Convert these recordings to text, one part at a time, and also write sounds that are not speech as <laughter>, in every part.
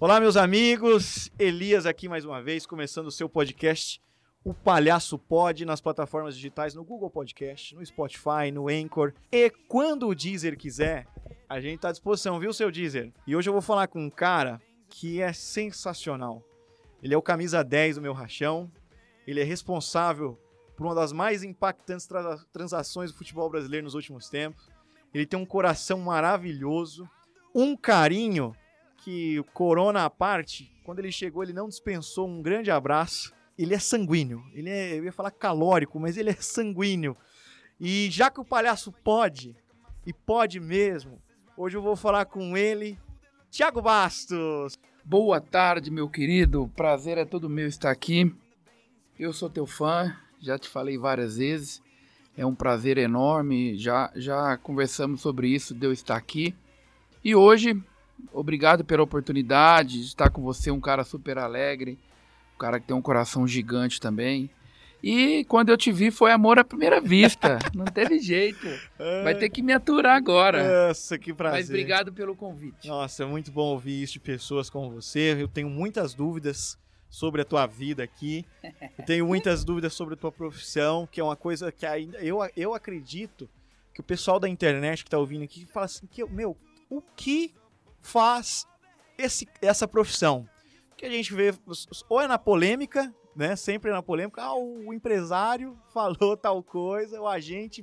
Olá, meus amigos. Elias aqui mais uma vez, começando o seu podcast, o Palhaço Pod, nas plataformas digitais, no Google Podcast, no Spotify, no Anchor. E quando o Deezer quiser, a gente tá à disposição, viu, seu Deezer? E hoje eu vou falar com um cara que é sensacional. Ele é o camisa 10 do meu rachão. Ele é responsável por uma das mais impactantes tra transações do futebol brasileiro nos últimos tempos. Ele tem um coração maravilhoso, um carinho que, corona à parte, quando ele chegou, ele não dispensou um grande abraço. Ele é sanguíneo. Ele é, eu ia falar calórico, mas ele é sanguíneo. E já que o palhaço pode, e pode mesmo, hoje eu vou falar com ele, Thiago Bastos. Boa tarde, meu querido. Prazer é todo meu estar aqui. Eu sou teu fã, já te falei várias vezes. É um prazer enorme. Já já conversamos sobre isso de eu estar aqui. E hoje obrigado pela oportunidade de estar com você, um cara super alegre, um cara que tem um coração gigante também. E quando eu te vi foi amor à primeira vista, <laughs> não teve jeito. Vai ter que me aturar agora. Nossa, que prazer. Mas obrigado pelo convite. Nossa, é muito bom ouvir isso de pessoas como você. Eu tenho muitas dúvidas sobre a tua vida aqui. Eu tenho muitas dúvidas sobre a tua profissão, que é uma coisa que ainda eu, eu acredito que o pessoal da internet que está ouvindo aqui fala assim que meu, o que faz esse, essa profissão. Que a gente vê, ou é na polêmica, né? Sempre é na polêmica, ah, o empresário <laughs> falou tal coisa, o agente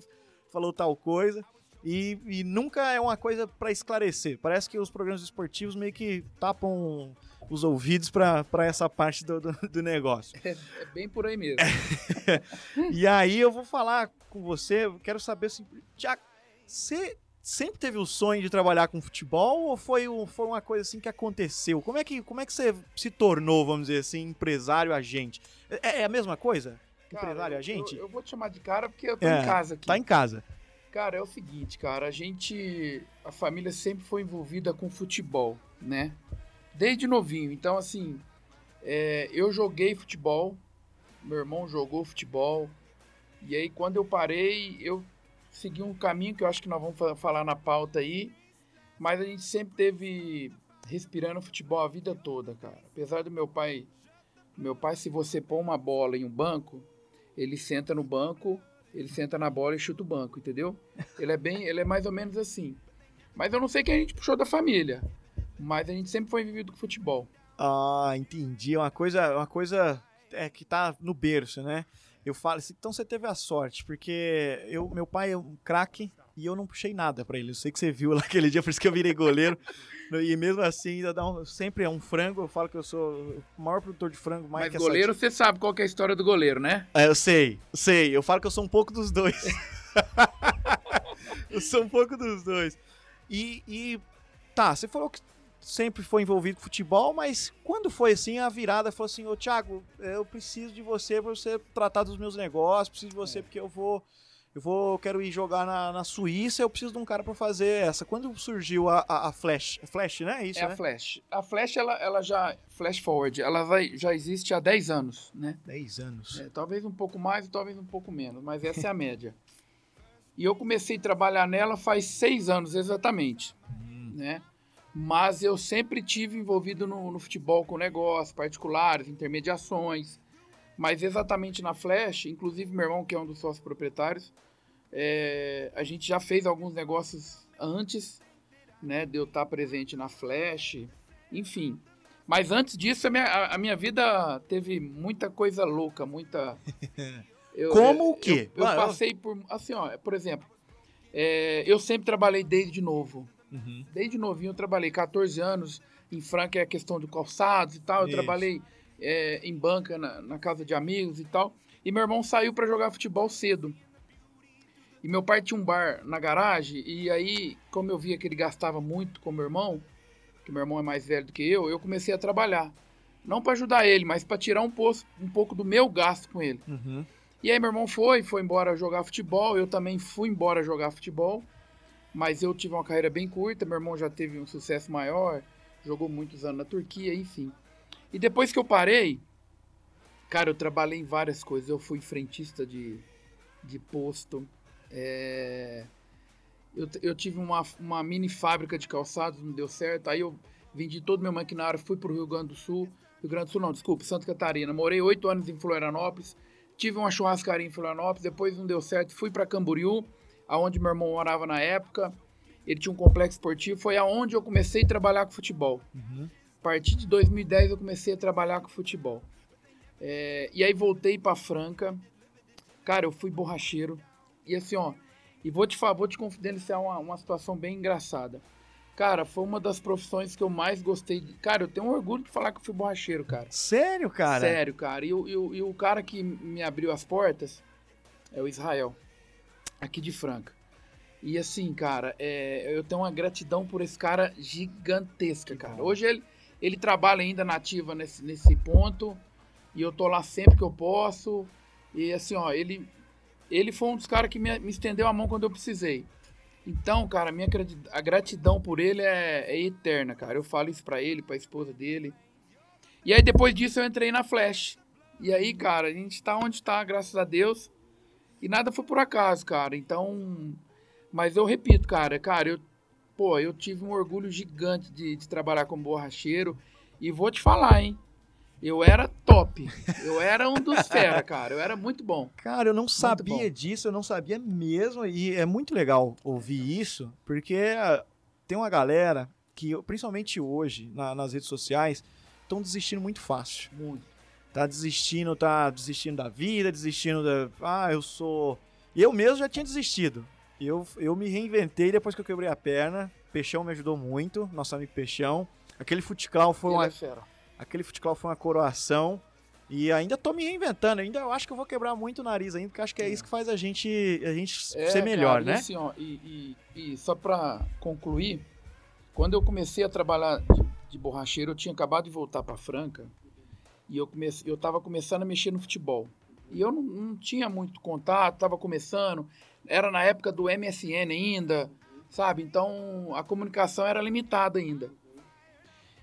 falou tal coisa. E, e nunca é uma coisa para esclarecer. Parece que os programas esportivos meio que tapam os ouvidos para essa parte do, do, do negócio. É, é, bem por aí mesmo. <laughs> e aí eu vou falar com você, quero saber assim, Tiago, você sempre teve o sonho de trabalhar com futebol ou foi, um, foi uma coisa assim que aconteceu? Como é que, como é que você se tornou, vamos dizer assim, empresário agente? É, é a mesma coisa? Cara, empresário agente? Eu, eu, vou te chamar de cara porque eu tô é, em casa aqui. Tá em casa. Cara, é o seguinte, cara, a gente, a família sempre foi envolvida com futebol, né? Desde novinho. Então, assim, é, eu joguei futebol, meu irmão jogou futebol. E aí, quando eu parei, eu seguir um caminho que eu acho que nós vamos falar na pauta aí, mas a gente sempre teve respirando futebol a vida toda, cara. Apesar do meu pai, meu pai se você pôr uma bola em um banco, ele senta no banco, ele senta na bola e chuta o banco, entendeu? Ele é bem, ele é mais ou menos assim. Mas eu não sei quem a gente puxou da família, mas a gente sempre foi vivido com futebol. Ah, entendi. É uma coisa, uma coisa é que tá no berço, né? Eu falo assim, então você teve a sorte, porque eu, meu pai é um craque e eu não puxei nada para ele. Eu sei que você viu lá <laughs> aquele dia, por isso que eu virei goleiro. e mesmo assim, ainda dá um, sempre é um frango. Eu falo que eu sou o maior produtor de frango. Mais Mas goleiro, você sabe qual é a história do goleiro, né? É, eu sei, sei. Eu falo que eu sou um pouco dos dois. <laughs> eu sou um pouco dos dois. E, e tá, você falou que sempre foi envolvido com futebol, mas quando foi assim a virada, foi assim, ô Thiago, eu preciso de você para você tratar dos meus negócios, preciso de você é. porque eu vou eu vou quero ir jogar na, na Suíça, eu preciso de um cara para fazer essa. Quando surgiu a, a, a, Flash, Flash, né? É isso, é né? a Flash. A Flash ela, ela já Flash Forward, ela vai, já existe há 10 anos, né? 10 anos. É, talvez um pouco mais, talvez um pouco menos, mas essa é a média. E eu comecei a trabalhar nela faz seis anos exatamente, hum. né? Mas eu sempre tive envolvido no, no futebol com negócios particulares, intermediações, mas exatamente na Flash, inclusive meu irmão, que é um dos sócios proprietários, é, a gente já fez alguns negócios antes né, de eu estar presente na Flash, enfim. Mas antes disso, a minha, a minha vida teve muita coisa louca, muita. <laughs> Eu, Como o quê? Eu, eu passei por. Assim, ó, por exemplo, é, eu sempre trabalhei desde novo. Uhum. Desde novinho eu trabalhei 14 anos em Franca, é a questão de calçados e tal. Eu Isso. trabalhei é, em banca na, na, casa de amigos e tal. E meu irmão saiu para jogar futebol cedo. E meu pai tinha um bar na garagem. E aí, como eu via que ele gastava muito com meu irmão, que meu irmão é mais velho do que eu, eu comecei a trabalhar. Não para ajudar ele, mas para tirar um, poço, um pouco do meu gasto com ele. Uhum. E aí meu irmão foi, foi embora jogar futebol. Eu também fui embora jogar futebol mas eu tive uma carreira bem curta, meu irmão já teve um sucesso maior, jogou muitos anos na Turquia, enfim. E depois que eu parei, cara, eu trabalhei em várias coisas. Eu fui frentista de, de posto, é... eu, eu tive uma, uma mini fábrica de calçados, não deu certo, aí eu vendi todo meu maquinário, fui para o Rio Grande do Sul. Rio Grande do Sul, não, desculpa, Santa Catarina. Morei oito anos em Florianópolis. Tive uma churrascaria em Florianópolis, depois não deu certo. Fui para Camboriú, aonde meu irmão morava na época. Ele tinha um complexo esportivo. Foi aonde eu comecei a trabalhar com futebol. Uhum. A partir de 2010 eu comecei a trabalhar com futebol. É, e aí voltei para Franca. Cara, eu fui borracheiro. E assim, ó, e vou te falar, vou te confidenciar uma, uma situação bem engraçada. Cara, foi uma das profissões que eu mais gostei. De... Cara, eu tenho um orgulho de falar que eu fui borracheiro, cara. Sério, cara? Sério, cara. E, e, e o cara que me abriu as portas é o Israel, aqui de Franca. E assim, cara, é, eu tenho uma gratidão por esse cara gigantesca, cara. Hoje ele, ele trabalha ainda nativa nesse, nesse ponto. E eu tô lá sempre que eu posso. E assim, ó, ele, ele foi um dos caras que me, me estendeu a mão quando eu precisei. Então, cara, minha a gratidão por ele é, é eterna, cara. Eu falo isso pra ele, pra esposa dele. E aí, depois disso, eu entrei na Flash. E aí, cara, a gente tá onde tá, graças a Deus. E nada foi por acaso, cara. Então. Mas eu repito, cara, cara, eu. Pô, eu tive um orgulho gigante de, de trabalhar como borracheiro. E vou te falar, hein? Eu era top. Eu era um dos <laughs> fera, cara. Eu era muito bom. Cara, eu não sabia disso, eu não sabia mesmo. E é muito legal ouvir isso, porque ah, tem uma galera que, principalmente hoje, na, nas redes sociais, estão desistindo muito fácil. Muito. Tá desistindo, tá desistindo da vida, desistindo da. Ah, eu sou. Eu mesmo já tinha desistido. Eu, eu me reinventei depois que eu quebrei a perna. Peixão me ajudou muito, nosso amigo Peixão. Aquele futiclau foi uma. É Aquele futebol foi uma coroação. E ainda tô me reinventando, ainda eu acho que eu vou quebrar muito o nariz ainda, porque acho que é, é. isso que faz a gente, a gente é, ser melhor, cara, né? E, assim, ó, e, e, e só para concluir, quando eu comecei a trabalhar de, de, borracheiro, eu tinha acabado de voltar para Franca e eu comecei, eu tava começando a mexer no futebol. E eu não, não tinha muito contato, tava começando, era na época do MSN ainda, sabe? Então a comunicação era limitada ainda.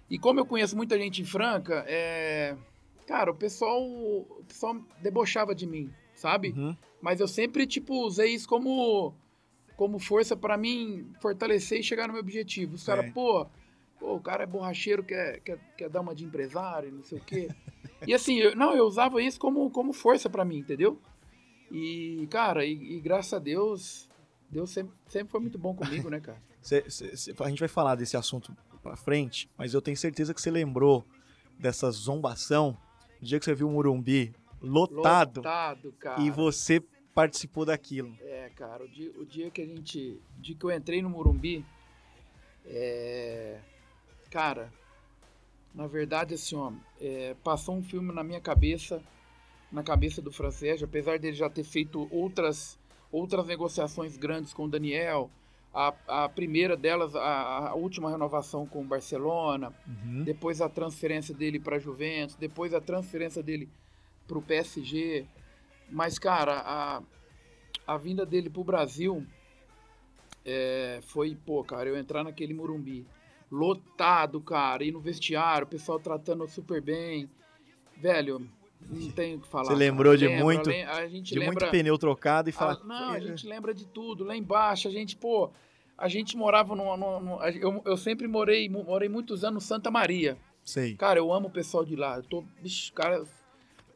E como eu conheço muita gente em Franca, é... cara, o pessoal, o pessoal debochava de mim, sabe? Uhum. Mas eu sempre, tipo, usei isso como, como força para mim fortalecer e chegar no meu objetivo. Os caras, pô, pô, o cara é borracheiro, quer, quer, quer dar uma de empresário, não sei o quê. <laughs> e assim, eu, não, eu usava isso como, como força para mim, entendeu? E, cara, e, e, graças a Deus, Deus sempre, sempre foi muito bom comigo, né, cara? <laughs> Cê, cê, cê, a gente vai falar desse assunto para frente, mas eu tenho certeza que você lembrou dessa zombação no dia que você viu o Murumbi lotado, lotado cara. e você participou daquilo. É, cara, o dia, o dia que a gente, o dia que eu entrei no Murumbi, é, cara, na verdade, assim, ó, é, passou um filme na minha cabeça, na cabeça do francês, apesar dele já ter feito outras, outras negociações grandes com o Daniel, a, a primeira delas, a, a, última renovação com o Barcelona, uhum. depois a transferência dele para a Juventus, depois a transferência dele para o PSG. Mas, cara, a, a vinda dele para o Brasil é, foi, pô, cara, eu entrar naquele Murumbi lotado, cara, ir no vestiário, o pessoal tratando super bem. Velho, não tenho o que falar. Você lembrou de lembra, muito, a gente de lembra, muito pneu trocado e fala. Ah, não, a gente lembra de tudo. Lá embaixo, a gente, pô, a gente morava no, no, no eu, eu sempre morei, morei muitos anos no Santa Maria. Sei. Cara, eu amo o pessoal de lá. Eu tô, bicho, cara,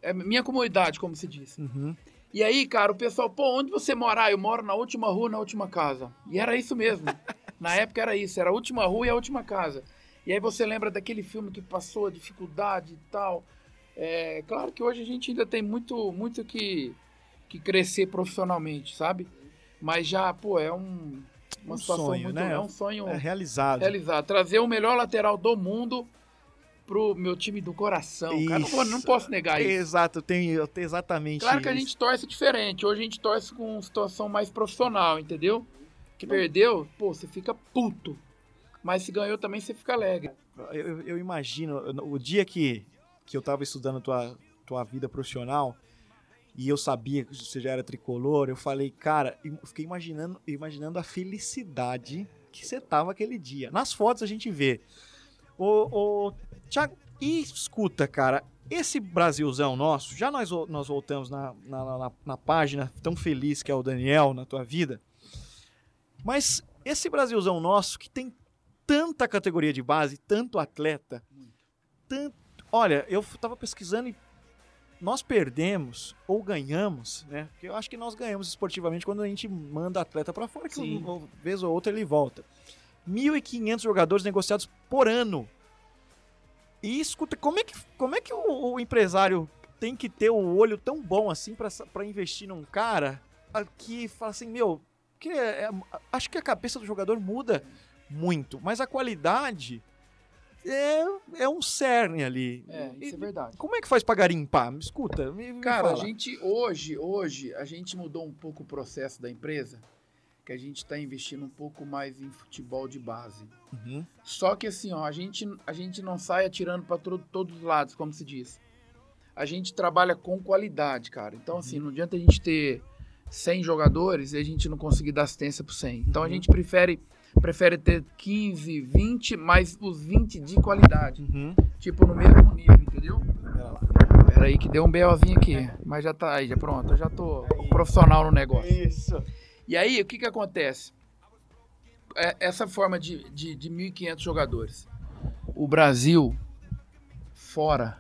é minha comunidade, como se diz. Uhum. E aí, cara, o pessoal, pô, onde você mora? Ah, eu moro na última rua, na última casa. E era isso mesmo. <laughs> na época era isso, era a última rua e a última casa. E aí você lembra daquele filme que passou a dificuldade e tal. É, claro que hoje a gente ainda tem muito, muito que, que crescer profissionalmente, sabe? Mas já, pô, é um, uma um situação sonho, muito, né? É um sonho é realizado. realizado. Trazer o melhor lateral do mundo pro meu time do coração. Cara, não, não, posso negar isso. Exato, tem, exatamente Claro que a gente torce diferente. Hoje a gente torce com uma situação mais profissional, entendeu? Que perdeu, pô, você fica puto. Mas se ganhou também, você fica alegre. Eu, eu imagino, o dia que que eu estava estudando tua, tua vida profissional e eu sabia que você já era tricolor, eu falei, cara, eu fiquei imaginando, imaginando a felicidade que você tava aquele dia. Nas fotos a gente vê. O, o Thiago, e escuta, cara, esse Brasilzão nosso, já nós, nós voltamos na, na, na, na página tão feliz que é o Daniel na tua vida, mas esse Brasilzão nosso que tem tanta categoria de base, tanto atleta, tanto... Olha, eu tava pesquisando e nós perdemos ou ganhamos, né? Porque eu acho que nós ganhamos esportivamente quando a gente manda atleta para fora, que Sim. uma vez ou outra ele volta. 1.500 jogadores negociados por ano. E escuta, como é que, como é que o, o empresário tem que ter o olho tão bom assim para investir num cara ah, que fala assim, meu, que é- é- acho que a cabeça do jogador muda muito, mas a qualidade é, é um cerne ali. É, isso é E- verdade. Como é que faz pra garimpar? Me escuta, me, me Cara, a fala. gente hoje, hoje, a gente mudou um pouco o processo da empresa, que a gente está investindo um pouco mais em futebol de base. Uhum. Só que assim, ó, a gente, a gente não sai atirando para todos os lados, como se diz. A gente trabalha com qualidade, cara. Então, assim, não adianta a gente ter 100 jogadores e a gente não conseguir dar assistência pro 100. Então, a Uhum. gente prefere, prefere ter 15, 20, mas os 20 de qualidade. Uhum. Tipo, no mesmo nível, entendeu? Pera lá. Pera aí que deu um BOzinho aqui. Mas já tá aí, já pronto. Eu já tô profissional no negócio. Isso. E aí, o que que acontece? É- Essa forma de, de, de 1.500 jogadores. O Brasil, fora,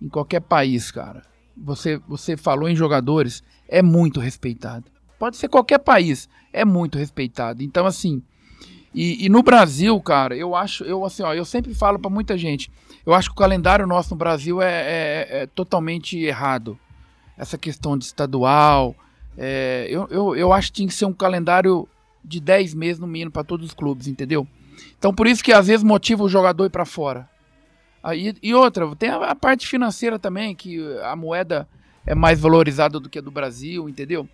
em qualquer país, cara, você, você falou em jogadores, é muito respeitado. Pode ser qualquer país, é muito respeitado. Então, assim, e, e no Brasil, cara, eu acho, eu assim, ó, eu sempre falo pra muita gente, eu acho que o calendário nosso no Brasil é, é- é totalmente errado. Essa questão de estadual, é, eu, eu, eu acho que tinha que ser um calendário de 10 meses no mínimo para todos os clubes, entendeu? Então por isso que às vezes motiva o jogador ir para fora. Aí, e outra, tem a, a parte financeira também, que a moeda é mais valorizada do que a do Brasil, entendeu?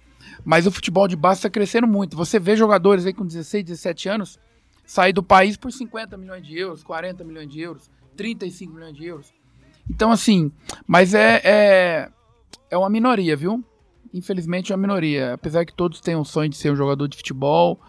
Mas o futebol de base está crescendo muito. Você vê jogadores aí com 16, 17 anos sair do país por 50 milhões de euros, 40 milhões de euros, 35 milhões de euros. Então, assim, mas é, é, é uma minoria, viu? Infelizmente é uma minoria. Apesar que todos têm um sonho de ser um jogador de futebol.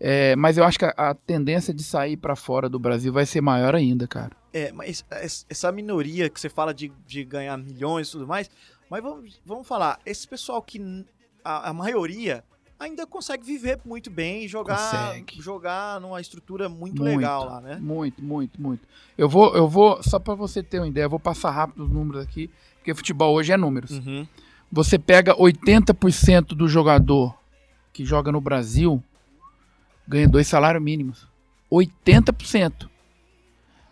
é, mas eu acho que a, a tendência de sair pra fora do Brasil vai ser maior ainda, cara. É, mas es- essa minoria que você fala de, de ganhar milhões e tudo mais, mas vamos, vamos falar, esse pessoal que a, a maioria ainda consegue viver muito bem e jogar, Consegue. jogar numa estrutura muito, Muito. legal lá, né? Muito, muito, muito. Eu vou, eu vou, só pra você ter uma ideia, eu vou passar rápido os números aqui, porque futebol hoje é números. Uhum. Você pega 80% do jogador que joga no Brasil ganha dois salários mínimos. 80%.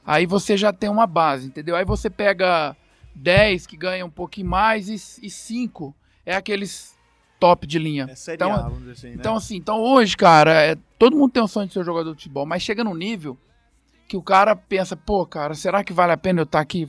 Aí você já tem uma base, entendeu? Aí você pega 10 que ganham um pouquinho mais e, e 5 é aqueles top de linha. É série Então, A, vamos dizer assim, né? Então, assim, então hoje, cara, é, todo mundo tem um sonho de ser jogador de futebol, mas chega num nível que o cara pensa, pô, cara, será que vale a pena eu estar aqui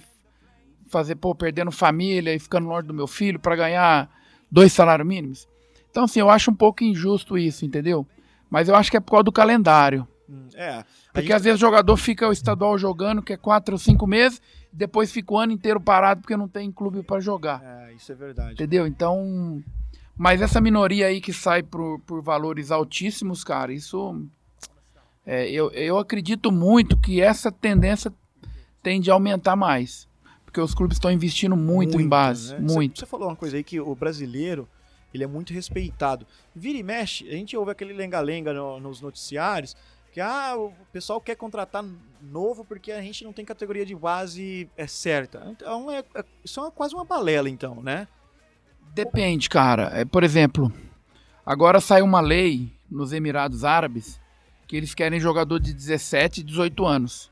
fazer, pô, perdendo família e ficando longe do meu filho pra ganhar dois salários mínimos? Então, assim, eu acho um pouco injusto isso, entendeu? Mas eu acho que é por causa do calendário. Hum, é, Porque gente- às vezes o jogador fica o estadual jogando, que é quatro ou cinco meses, depois fica o ano inteiro parado porque não tem clube pra jogar. É, isso é verdade. Entendeu? Então. Mas essa minoria aí que sai por, por valores altíssimos, cara, isso. é, eu, eu acredito muito que essa tendência tende a aumentar mais. Porque os clubes estão investindo muito, em base. né? Você- Muito. Você, falou uma coisa aí que o brasileiro ele é muito respeitado. Vira e mexe, a gente ouve aquele lenga-lenga no- nos noticiários que ah, o pessoal quer contratar novo porque a gente não tem categoria de base é certa. Então é, é- isso é quase uma balela, então, né? Depende, cara. É, por exemplo, agora saiu uma lei nos Emirados Árabes que eles querem jogador de 17 e 18 anos.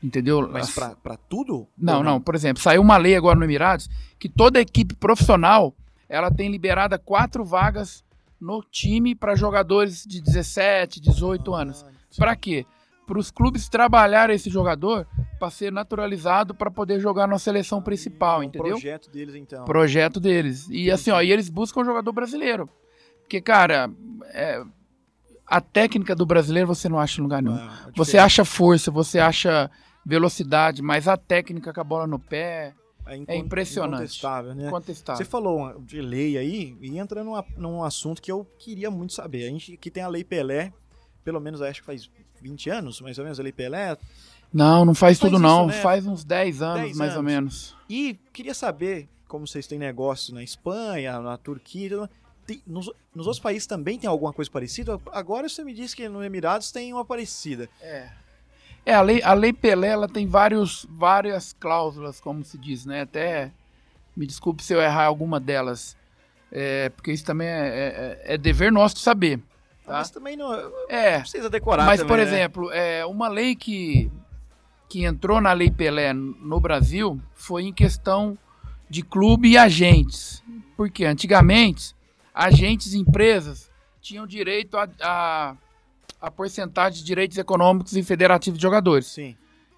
Entendeu? Mas pra, pra tudo? Não, Ou não. Por exemplo, saiu uma lei agora no Emirados que toda equipe profissional ela tem liberada quatro vagas no time para jogadores de 17, 18 anos. Ah, Para quê? Para os clubes trabalhar esse jogador para ser naturalizado para poder jogar na seleção principal, é um entendeu? projeto deles, então. Projeto deles. E assim, ó, e eles buscam um jogador brasileiro. Porque, cara, é, a técnica do brasileiro você não acha em lugar nenhum. Ah, a Você acha força, você acha velocidade, mas a técnica com a bola no pé incon- é impressionante. incontestável, né? Contestável. Você falou de lei aí, e entra numa- num assunto que eu queria muito saber. A gente aqui tem a Lei Pelé, pelo menos acho que faz 20 anos, mais ou menos, a Lei Pelé. Não, não faz, Faz tudo isso, não. né? Faz uns 10 anos, 10 mais ou anos. menos. E queria saber, como vocês têm negócio na Espanha, na Turquia, e tudo, tem, nos, nos outros países também tem alguma coisa parecida? Agora você me disse que no Emirados tem uma parecida. É. É, a lei, a lei Pelé ela tem vários, várias cláusulas, como se diz, né? Até me desculpe se eu errar alguma delas. É, porque isso também é, é, é dever nosso saber. Tá? Mas também não, é, precisa decorar. Mas, também, por né? exemplo, é, uma lei que, que entrou na Lei Pelé no Brasil foi em questão de clube e agentes. Porque antigamente, agentes e empresas tinham direito a, a, a porcentagem de direitos econômicos e federativos de jogadores. Sim.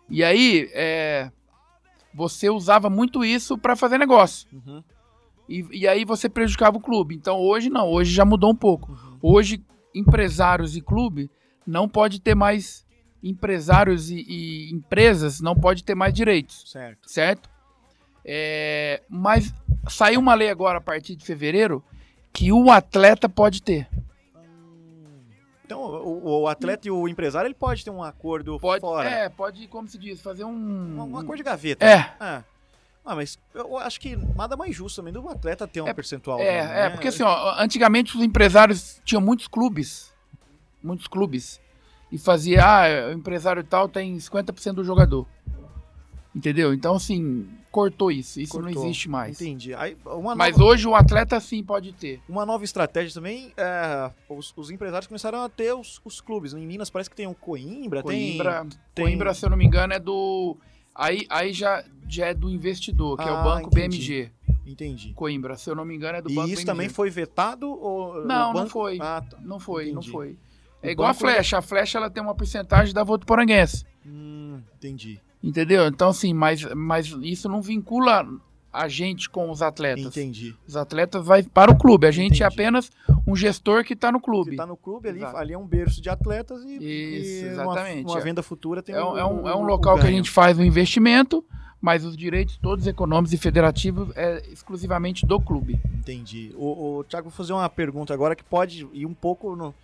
E aí, é, você usava muito isso para fazer negócio. Uhum. E, e, aí você prejudicava o clube. Então hoje não, hoje já mudou um pouco. Uhum. Hoje, empresários e clube não pode ter mais empresários e, e empresas não pode ter mais direitos, Certo. certo? É, mas saiu uma lei agora a partir de fevereiro que o atleta pode ter. Então, o, o atleta e o empresário, ele pode ter um acordo Pode, fora. é, pode, como se diz, fazer um Um, um acordo de gaveta. É. Ah. Ah, mas eu acho que nada mais justo também do atleta ter um É, percentual. É, né? é, porque assim, ó, antigamente os empresários tinham muitos clubes. Muitos clubes. E fazia, ah, o empresário tal tem 50% do jogador. Entendeu? Então, assim, cortou isso. Isso Cortou. não existe mais. Entendi. Aí, uma, Mas nova, hoje o atleta sim pode ter. uma nova estratégia também, é, os, os empresários começaram a ter os, os clubes. Em Minas parece que tem o Coimbra, Coimbra, tem- Coimbra, se eu não me engano, é do. Aí, aí já, já é do investidor, que é Ah, o Banco entendi. BMG. tem... Entendi. Coimbra, se eu não me engano, é do E Banco isso BMG. também foi vetado? Ou, Não, o não banco- foi. Ah, tá. Não foi, não Entendi. foi. O É igual a banco- flecha. A flecha ela tem uma porcentagem da Votuporanguense. Hum, entendi. Entendeu? Então, assim, mas, mas isso não vincula a gente com os atletas. Entendi. Os atletas vai para o clube. A gente é Entendi. apenas um gestor que está no clube. tá no clube ali, Exato. ali é um berço de atletas e, Isso, e uma- exatamente. uma, É. venda futura tem É um, é um, é um local que a ganho. gente faz o investimento, mas os direitos todos econômicos e federativos é exclusivamente do clube. Entendi. O, o Thiago, vou fazer uma pergunta agora que pode ir um pouco no-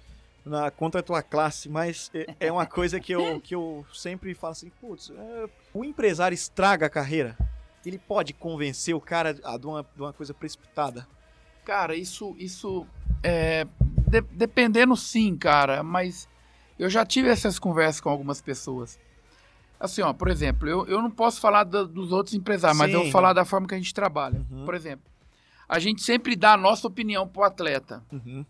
na, contra a tua classe, mas é, é uma coisa que eu, que eu sempre falo assim, putz, é, o empresário estraga a carreira? Ele pode convencer o cara a, de, uma, de uma coisa precipitada? Cara, isso, isso é, de- dependendo sim, cara, mas eu já tive essas conversas com algumas pessoas. Assim, ó, por exemplo, eu, eu não posso falar da- dos outros empresários, mas eu Sim. vou falar da forma que a gente trabalha. Uhum. Por exemplo, a gente sempre dá a nossa opinião pro atleta, Uhum.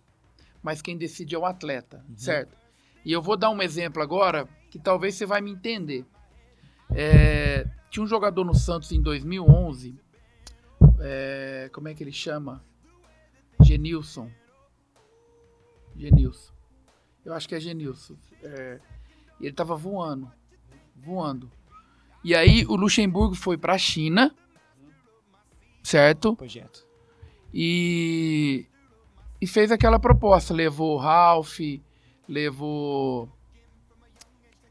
Mas quem decide é o atleta, Uhum. certo? E eu vou dar um exemplo agora que talvez você vai me entender. É, tinha um jogador no Santos em 2011, é, como é que ele chama? Genilson. Genilson. Eu acho que é Genilson. É, e ele tava voando. Voando. E aí o Luxemburgo foi pra China. Certo? Projeto. E, e fez aquela proposta. Levou Ralph, levou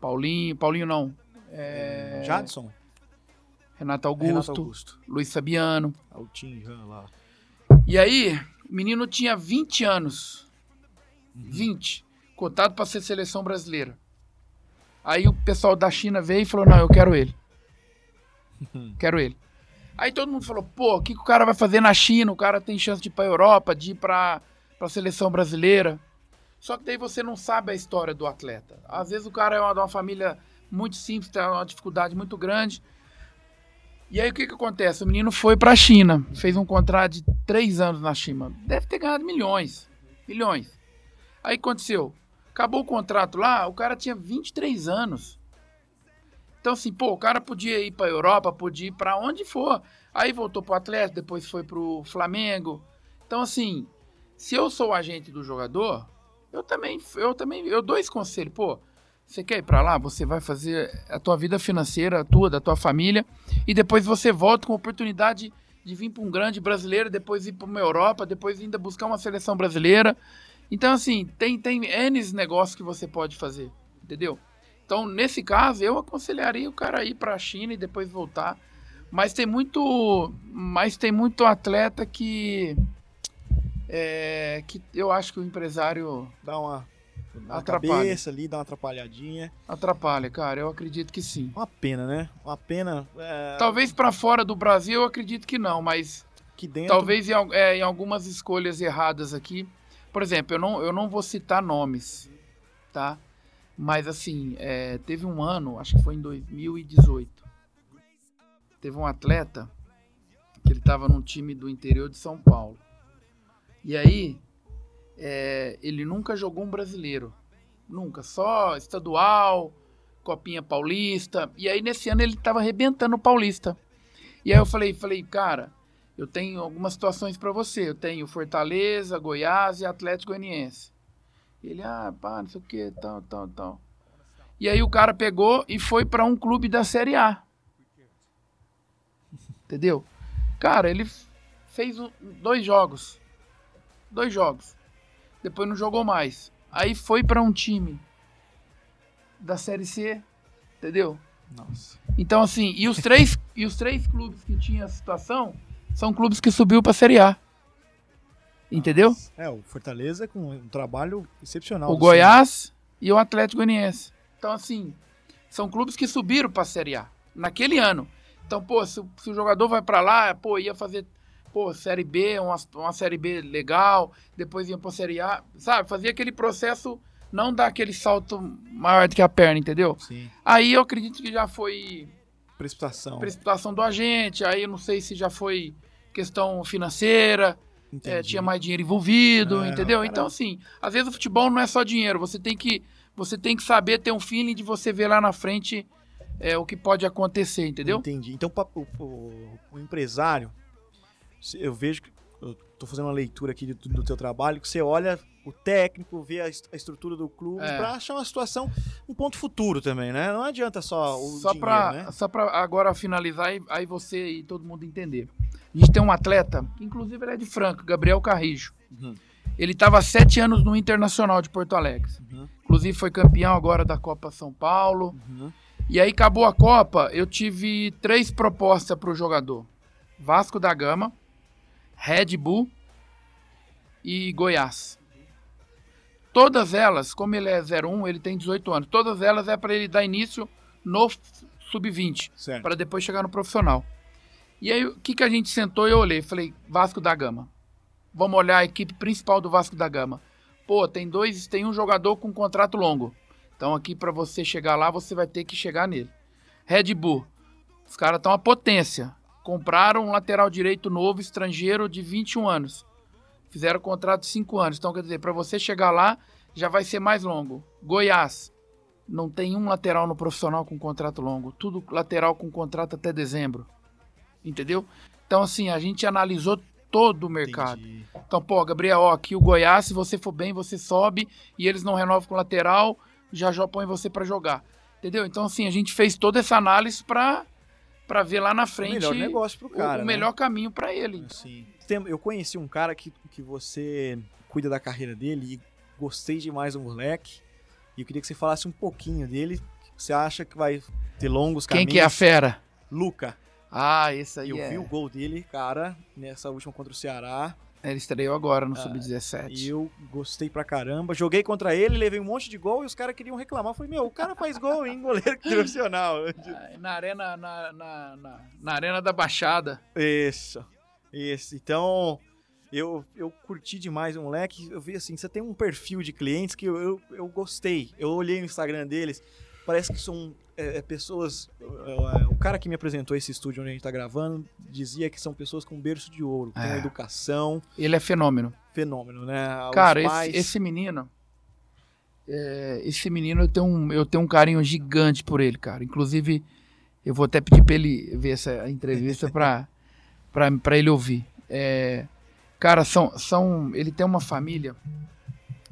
Paulinho. Paulinho não. É, Jadson? Renato Augusto, Renato Augusto. Luiz Fabiano. Altim, Jan lá. E aí, o menino tinha 20 anos. Uhum. 20. Cotado para ser seleção brasileira. Aí o pessoal da China veio e falou: Não, eu quero ele. <laughs> quero ele. Aí todo mundo falou: Pô, o que, que o cara vai fazer na China? O cara tem chance de ir pra Europa, de ir pra, pra seleção brasileira. Só que daí você não sabe a história do atleta. Às vezes o cara é de uma família muito simples, tem uma dificuldade muito grande. E aí o que, que acontece? O menino foi pra China, fez um contrato de três anos na China. Deve ter ganhado milhões. Milhões. Aí o aconteceu? Acabou o contrato lá, o cara tinha 23 anos. Então, assim, pô, o cara podia ir pra Europa, podia ir pra onde for. Aí voltou pro Atlético, depois foi pro Flamengo. Então, assim, se eu sou o agente do jogador, eu também, eu também, eu dou esse conselho, pô. Você quer ir pra lá? Você vai fazer a tua vida financeira, a tua, da tua família, e depois você volta com a oportunidade de vir para um grande brasileiro, depois ir para uma Europa, depois ainda buscar uma seleção brasileira. Então, assim, tem, tem N negócios que você pode fazer, entendeu? Então, nesse caso, eu aconselharia o cara ir para a China e depois voltar. Mas tem muito, mas tem muito atleta que é, que eu acho que o empresário Dá uma na Atrapalha. cabeça ali, dá uma atrapalhadinha. atrapalha, cara. Eu acredito que sim. Uma pena, né? Uma pena. é, Talvez para fora do Brasil eu acredito que não, mas que dentro. Talvez em, é, em algumas escolhas erradas aqui. Por exemplo, eu não, eu não vou citar nomes, tá? Mas assim, é, teve um ano, acho que foi em 2018. Teve um atleta que ele estava num time do interior de São Paulo. E aí, é, ele nunca jogou um brasileiro. Nunca. Só estadual, Copinha Paulista. E aí, nesse ano, ele estava arrebentando o Paulista. E aí eu falei, falei, cara, eu tenho algumas situações para você. Eu tenho Fortaleza, Goiás e Atlético Goianiense. Ele, ah, pá, não sei o que, tal, tal, tal. E aí o cara pegou e foi para um clube da Série A. Entendeu? Cara, ele fez dois jogos. Dois jogos. Depois não jogou mais. Aí foi para um time da Série C. Entendeu? Nossa. Então, assim, e os três, e os três clubes que tinham a situação são clubes que subiu para a Série A. Entendeu? É, o Fortaleza com um trabalho excepcional. O Goiás e o Atlético Goianiense. Então, assim, são clubes que subiram para a Série A naquele ano. Então, pô, se, se o jogador vai para lá, pô, ia fazer, pô, Série B, uma, uma Série B legal, depois ia para Série A, sabe? Fazia aquele processo, não dar aquele salto maior do que a perna, entendeu? Sim. Aí eu acredito que já foi Precipitação. precipitação do agente, aí eu não sei se já foi questão financeira, é, tinha mais dinheiro envolvido, É, entendeu? Então, assim, às vezes o futebol não é só dinheiro, você tem que, você tem que saber ter um feeling de você ver lá na frente é, o que pode acontecer, entendeu? Entendi. Então, o, o- o empresário, eu vejo que. Eu tô fazendo uma leitura aqui do, do teu trabalho, que você olha o técnico, vê a, est- a estrutura do clube, É. pra achar uma situação, um ponto futuro também, né? Não adianta só o só dinheiro, pra, né? só pra agora finalizar e aí você e todo mundo entender. A gente tem um atleta, que inclusive ele é de Franca, Gabriel Carrijo. Uhum. Ele estava sete anos no Internacional de Porto Alegre. Uhum. Inclusive foi campeão agora da Copa São Paulo. Uhum. E aí acabou a Copa, eu tive três propostas para o jogador: Vasco da Gama, Red Bull e Goiás. Todas elas, como ele é 01, ele tem 18 anos. Todas elas é para ele dar início no sub-20, Certo. para depois chegar no profissional. E aí o que que a gente sentou e eu olhei, falei: Vasco da Gama. Vamos olhar a equipe principal do Vasco da Gama. Pô, tem dois, tem um jogador com contrato longo. Então aqui para você chegar lá, você vai ter que chegar nele. Red Bull. Os caras estão a potência. Compraram um lateral direito novo, estrangeiro, de 21 anos. Fizeram contrato de 5 anos. Então, quer dizer, para você chegar lá, já vai ser mais longo. Goiás. Não tem um lateral no profissional com contrato longo. Tudo lateral com contrato até dezembro. Entendeu? Então, assim, a gente analisou todo o mercado. Entendi. Então, pô, Gabriel, ó, aqui o Goiás, se você for bem, você sobe e eles não renovam com lateral, já já põe você pra jogar. Entendeu? Então, assim, a gente fez toda essa análise pra, pra ver lá na O frente melhor negócio pro o, cara. o né? melhor caminho pra ele. Assim, tem- eu conheci um cara que, que você cuida da carreira dele e gostei demais do moleque. E eu queria que você falasse um pouquinho dele. Você acha que vai ter longos Quem caminhos? que é a fera? Luca. Ah, esse aí eu é. vi o gol dele, cara, nessa última contra o Ceará. Ele estreou agora no Ah, Sub-17. E eu gostei pra caramba. Joguei contra ele, levei um monte de gol e os caras queriam reclamar. Eu falei, meu, o cara faz gol, hein? Goleiro profissional. Ah, Na arena, na, na, na, na arena da Baixada. Isso. Isso. Então, eu, eu curti demais o moleque. Eu vi assim, você tem um perfil de clientes que eu, eu, eu gostei. Eu olhei no Instagram deles. Parece que são é, é, pessoas. é, o cara que me apresentou esse estúdio onde a gente tá gravando dizia que são pessoas com berço de ouro, com É. educação. Ele é fenômeno. Fenômeno, né? Os Cara, pais- esse, esse menino. é, esse menino eu tenho, um, eu tenho um carinho gigante por ele, cara. Inclusive, eu vou até pedir pra ele ver essa entrevista pra ele ouvir. É, cara, são, são. Ele tem uma família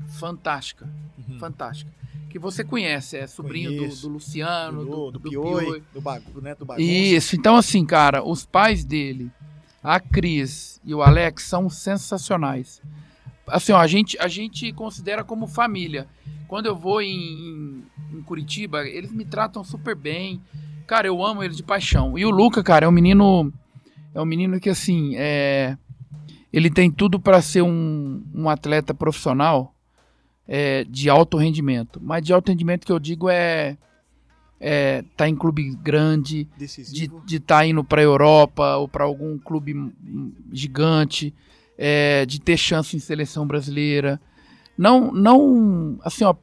fantástica. Uhum. Fantástica. Que você conhece, é sobrinho do, do Luciano, do, do, do, Pioi, Pioi. do, bagu, né, do bagunça. Isso, então assim, cara, os pais dele, a Cris e o Alex são sensacionais. Assim, ó, a gente, a gente considera como família. Quando eu vou em, em, em Curitiba, eles me tratam super bem. Cara, eu amo eles de paixão. E o Luca, cara, é um menino. É um menino que, assim, é. Ele tem tudo para ser um, um atleta profissional é, de alto rendimento. Mas de alto rendimento que eu digo é. é, tá em clube grande, de Decisivo. estar de tá indo para Europa ou para algum clube gigante, é, de ter chance em seleção brasileira. Não, não assim, ó,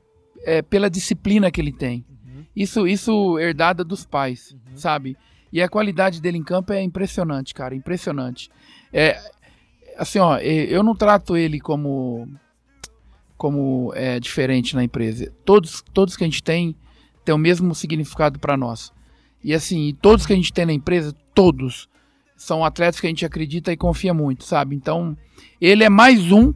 é, pela disciplina que ele tem. Uhum. Isso, isso herdada dos pais, Uhum. sabe? E a qualidade dele em campo é impressionante, cara, impressionante. É, assim, ó, eu não trato ele como como é diferente na empresa. Todos, todos que a gente tem têm o mesmo significado para nós. E assim, todos que a gente tem na empresa, todos são atletas que a gente acredita e confia muito, sabe? Então, ele é mais um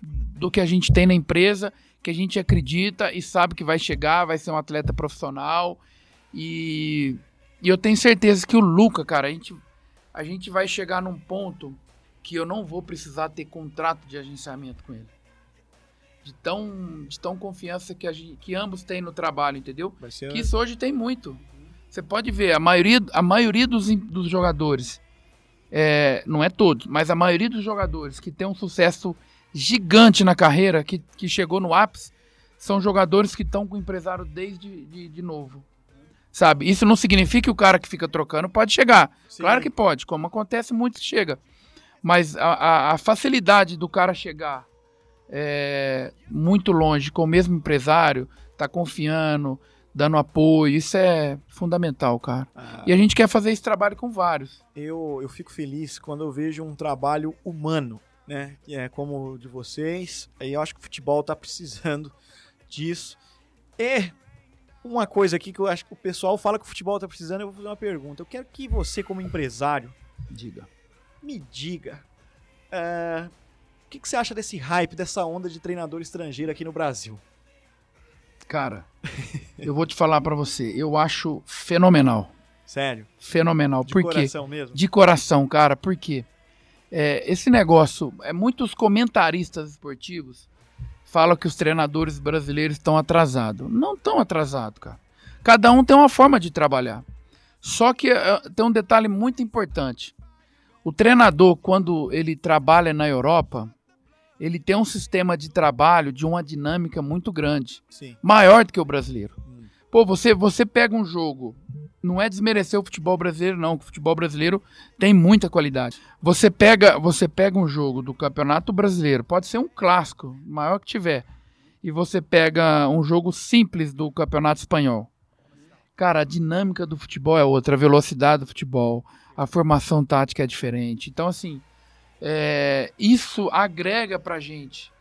do que a gente tem na empresa, que a gente acredita e sabe que vai chegar, vai ser um atleta profissional. E, e eu tenho certeza que o Luca, cara, a gente, a gente vai chegar num ponto que eu não vou precisar ter contrato de agenciamento com ele. De tão, de tão confiança que, a gente, que ambos têm no trabalho, entendeu? Ser Que isso hoje tem muito. Você pode ver, a maioria, a maioria dos, dos jogadores, é, não é todos, mas a maioria dos jogadores que tem um sucesso gigante na carreira, que, que chegou no ápice, são jogadores que estão com o empresário desde de, de novo. Sabe? Isso não significa que o cara que fica trocando pode chegar. Sim. Claro que pode, como acontece muito chega. Mas a, a- a facilidade do cara chegar é, muito longe com o mesmo empresário, tá confiando, dando apoio, isso é fundamental, cara. Ah, E a gente quer fazer esse trabalho com vários. eu, eu fico feliz quando eu vejo um trabalho humano, né? Que é como o de vocês. E eu acho que o futebol tá precisando disso. E uma coisa aqui que eu acho que o pessoal fala que o futebol tá precisando, eu vou fazer uma pergunta. Eu quero que você, como empresário, Diga. me diga. é, o que, que você acha desse hype, dessa onda de treinador estrangeiro aqui no Brasil? Cara, eu vou te falar pra você, eu acho fenomenal. Sério? Fenomenal. De Por quê? coração mesmo? De coração, cara, por quê? É, esse negócio, é, muitos comentaristas esportivos falam que os treinadores brasileiros estão atrasados. Não estão atrasados, cara. Cada um tem uma forma de trabalhar. Só que é, tem um detalhe muito importante. O treinador, quando ele trabalha na Europa, ele tem um sistema de trabalho de uma dinâmica muito grande, Sim. maior do que o brasileiro. Hum. Pô, você, você pega um jogo, não é desmerecer o futebol brasileiro, não, o futebol brasileiro tem muita qualidade. Você pega, você pega um jogo do Campeonato Brasileiro, pode ser um clássico, maior que tiver, e você pega um jogo simples do Campeonato Espanhol. Cara, a dinâmica do futebol é outra, a velocidade do futebol, a formação tática é diferente. Então, assim, é, isso agrega pra gente.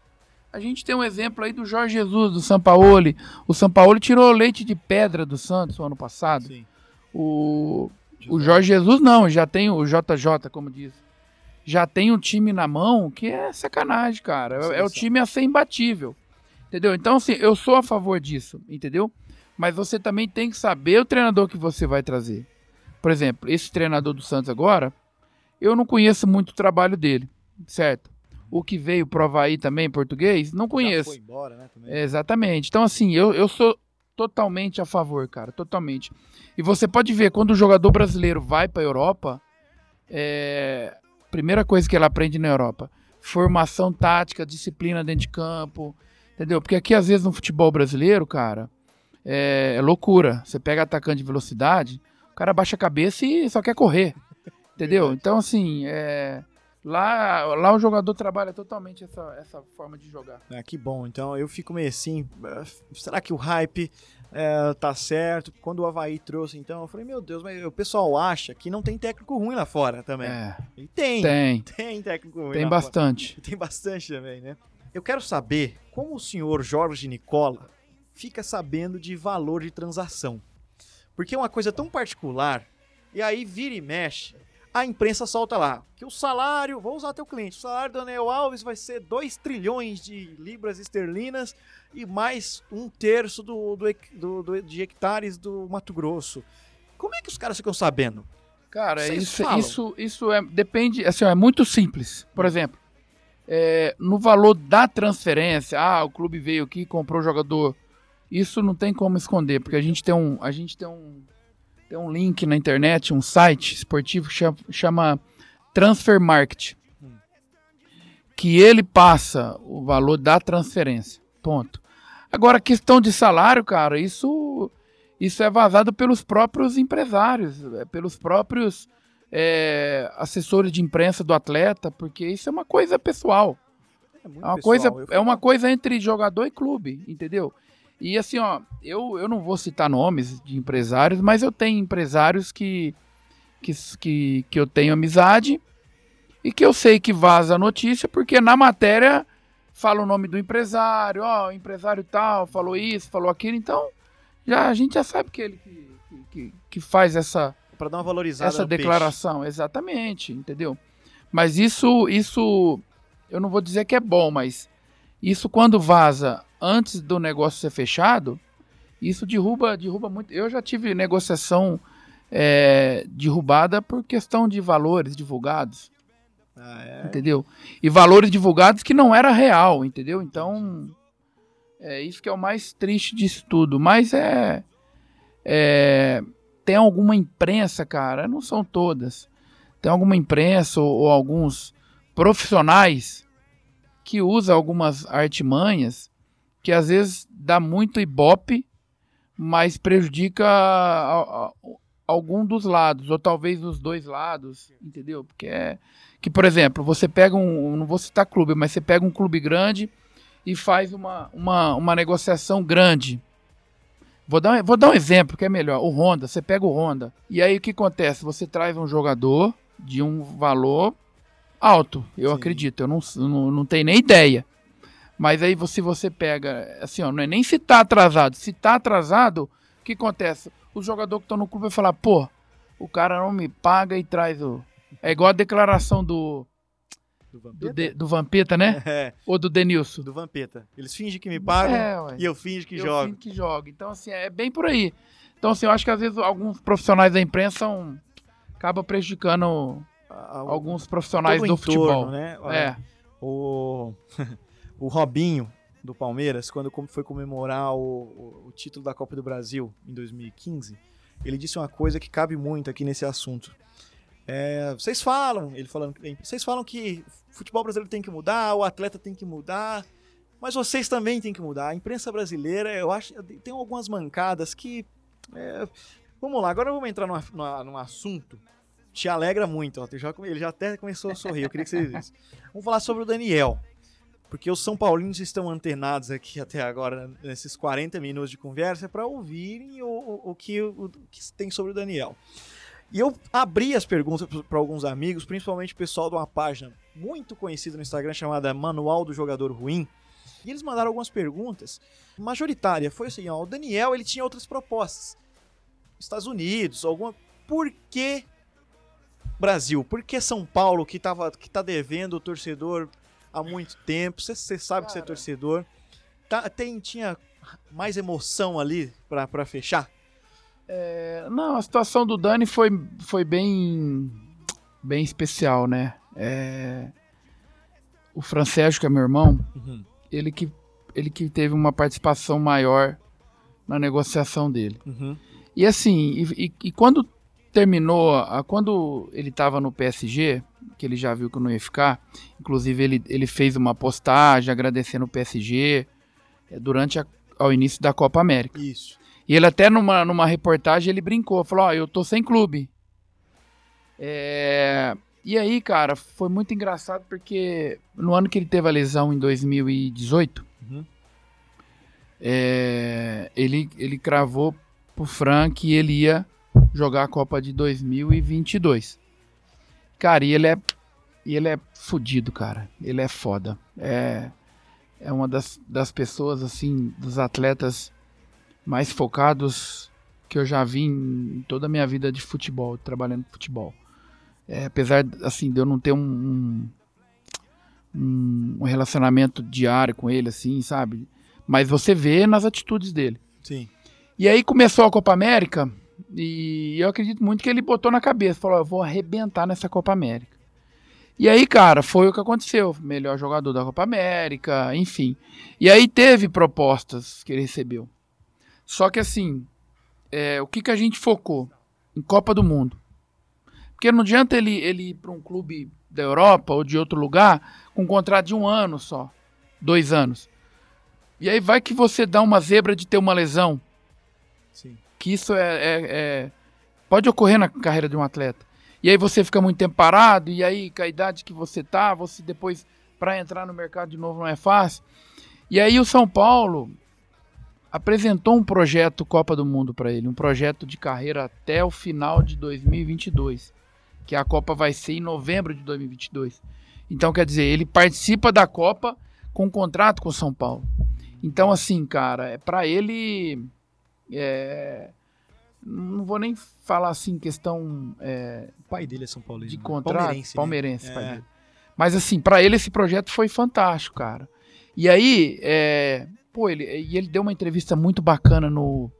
A gente tem um exemplo aí do Jorge Jesus, do Sampaoli. O Sampaoli tirou leite de pedra do Santos no ano passado. Sim. O, o Jorge Jesus não, já tem o JJ, como diz. Já tem um time na mão que é sacanagem, cara. É, é o time a ser imbatível. Entendeu? Então, assim, eu sou a favor disso, entendeu? Mas você também tem que saber o treinador que você vai trazer. Por exemplo, esse treinador do Santos agora, eu não conheço muito o trabalho dele, certo? O que veio pro Havaí também, português, não Já conheço. foi embora, né? Também. Exatamente. Então, assim, eu, eu sou totalmente a favor, cara. Totalmente. E você pode ver, quando o jogador brasileiro vai pra Europa, é, primeira coisa que ele aprende na Europa: formação tática, disciplina dentro de campo. Entendeu? Porque aqui, às vezes, no futebol brasileiro, cara, é, é loucura. Você pega atacante de velocidade, o cara baixa a cabeça e só quer correr. Entendeu? Então, assim, é, lá, lá o jogador trabalha totalmente essa, essa forma de jogar. Ah, que bom. Então eu fico meio assim. eh, Será que o hype eh, tá certo? Quando o Havaí trouxe, então, eu falei, meu Deus, mas o pessoal acha que não tem técnico ruim lá fora também. É, E tem, tem, tem. técnico ruim. Tem bastante. fora. <laughs> Tem bastante também, né? Eu quero saber como o senhor Jorge Nicola fica sabendo de valor de transação. Porque é uma coisa tão particular, e aí vira e mexe, a imprensa solta lá que o salário, vou usar teu cliente, o salário do Daniel Alves vai ser 2 trilhões de libras esterlinas e mais um terço do, do, do- do- de hectares do Mato Grosso. Como é que os caras ficam sabendo? Cara, Vocês isso, falam. isso, isso é, depende, assim, é muito simples. Por exemplo, é, no valor da transferência, ah, o clube veio aqui e comprou o jogador. Isso não tem como esconder, porque a gente tem um, a gente tem um, tem um link na internet, um site esportivo que chama, chama Transfer Market, que ele passa o valor da transferência. Ponto. Agora, questão de salário, cara, isso isso é vazado pelos próprios empresários, é, pelos próprios é, assessores de imprensa do atleta, porque isso é uma coisa pessoal. É, é uma, coisa, é uma coisa entre jogador e clube, entendeu? E assim, ó, eu, eu não vou citar nomes de empresários, mas eu tenho empresários que, que, que, que eu tenho amizade e que eu sei que vaza a notícia, porque na matéria fala o nome do empresário, ó, o empresário tal, falou isso, falou aquilo, então já, a gente já sabe que ele que, que, que faz essa para dar uma valorizada essa declaração, peixe. exatamente, entendeu? Mas isso isso eu não vou dizer que é bom, mas isso quando vaza antes do negócio ser fechado, isso derruba derruba muito. Eu já tive negociação é, derrubada por questão de valores divulgados. Ah, é? Entendeu? E valores divulgados que não era real, entendeu? Então, é isso que é o mais triste disso tudo. Mas é. é tem alguma imprensa, cara, não são todas. Tem alguma imprensa ou, ou alguns profissionais que usa algumas artimanhas que às vezes dá muito ibope, mas prejudica a, a, algum dos lados, ou talvez os dois lados, entendeu? Porque é que, por exemplo, você pega um, não vou citar clube, mas você pega um clube grande e faz uma, uma, uma negociação grande. Vou dar, vou dar um exemplo que é melhor. O Honda, você pega o Honda. E aí o que acontece? Você traz um jogador de um valor alto, eu Sim. acredito. Eu não, não, não tenho nem ideia. Mas aí se você pega, assim, ó, não é nem se tá atrasado. Se tá atrasado, o que acontece? O jogador que tá no clube vai falar, pô, o cara não me paga e traz o. É igual a declaração do do Vampeta? Do, de, do Vampeta, né? <laughs> É. Ou do Denilson? Do Vampeta. Eles fingem que me pagam é, e eu fingo que eu jogo. Finge que jogo. Então, assim, é bem por aí. Então, assim, eu acho que às vezes alguns profissionais da imprensa são, acabam prejudicando alguns profissionais do entorno, futebol. Né? É. O, <laughs> o Robinho, do Palmeiras, quando foi comemorar o, o, o título da Copa do Brasil em 2015, ele disse uma coisa que cabe muito aqui nesse assunto. É, vocês falam, ele falando, vocês falam que futebol brasileiro tem que mudar, o atleta tem que mudar, mas vocês também têm que mudar. A imprensa brasileira, eu acho, tem algumas mancadas que. É, vamos lá, agora vamos entrar num assunto. Te alegra muito, ó, já, ele já até começou a sorrir, eu queria que vocês vissem. Vamos falar sobre o Daniel. Porque os São Paulinos estão antenados aqui <laughs> até agora, nesses 40 minutos de conversa, para ouvirem o, o, o, que, o, que tem sobre o Daniel. E eu abri as perguntas para alguns amigos, principalmente o pessoal de uma página muito conhecida no Instagram chamada Manual do Jogador Ruim. E eles mandaram algumas perguntas. Majoritária foi assim, ó, o Daniel ele tinha outras propostas. Estados Unidos, alguma por que Brasil? Por que São Paulo que tava que tá devendo o torcedor há muito tempo? Você sabe Cara. que você é torcedor. Tá, tem tinha mais emoção ali para fechar? É, não, a situação do Dani foi, foi bem, bem especial, né? É, o Francesco, que é meu irmão, uhum. ele, que, ele que teve uma participação maior na negociação dele. Uhum. E assim, e, e, e, quando terminou, a, quando ele estava no PSG, que ele já viu que não ia ficar, inclusive ele, ele fez uma postagem agradecendo o PSG é, durante a, ao início da Copa América. Isso. E ele até numa, numa reportagem ele brincou, falou, ó, oh, eu tô sem clube. É... E aí, cara, foi muito engraçado porque no ano que ele teve a lesão, em 2018, uhum. é... ele, ele cravou pro Frank que ele ia jogar a Copa de 2022. Cara, e ele é, e ele é fudido, cara. Ele é foda. É, é uma das, das pessoas, assim, dos atletas mais focados que eu já vi em toda a minha vida de futebol, trabalhando com futebol. É, apesar assim de eu não ter um, um, um, relacionamento diário com ele, assim, sabe? Mas você vê nas atitudes dele. Sim. E aí começou a Copa América e eu acredito muito que ele botou na cabeça, falou: eu vou arrebentar nessa Copa América. E aí, cara, foi o que aconteceu. Melhor jogador da Copa América, enfim. E aí teve propostas que ele recebeu. Só que assim, é, o que, que a gente focou? Em Copa do Mundo. Porque não adianta ele, ele ir para um clube da Europa ou de outro lugar com um contrato de um ano só. Dois anos. E aí vai que você dá uma zebra de ter uma lesão. Sim. Que isso é, é, é, pode ocorrer na carreira de um atleta. E aí você fica muito tempo parado, e aí com a idade que você tá, você depois para entrar no mercado de novo não é fácil. E aí o São Paulo apresentou um projeto Copa do Mundo para ele, um projeto de carreira até o final de 2022, que a Copa vai ser em novembro de 2022. Então, quer dizer, ele participa da Copa com um contrato com o São Paulo. Então, assim, cara, é para ele. É, não vou nem falar assim, questão. É, o pai dele é São Paulo. De né? contrato. Palmeirense. Palmeirense, né? é. Mas, assim, para ele esse projeto foi fantástico, cara. E aí, é, pô, ele, e ele deu uma entrevista muito bacana no.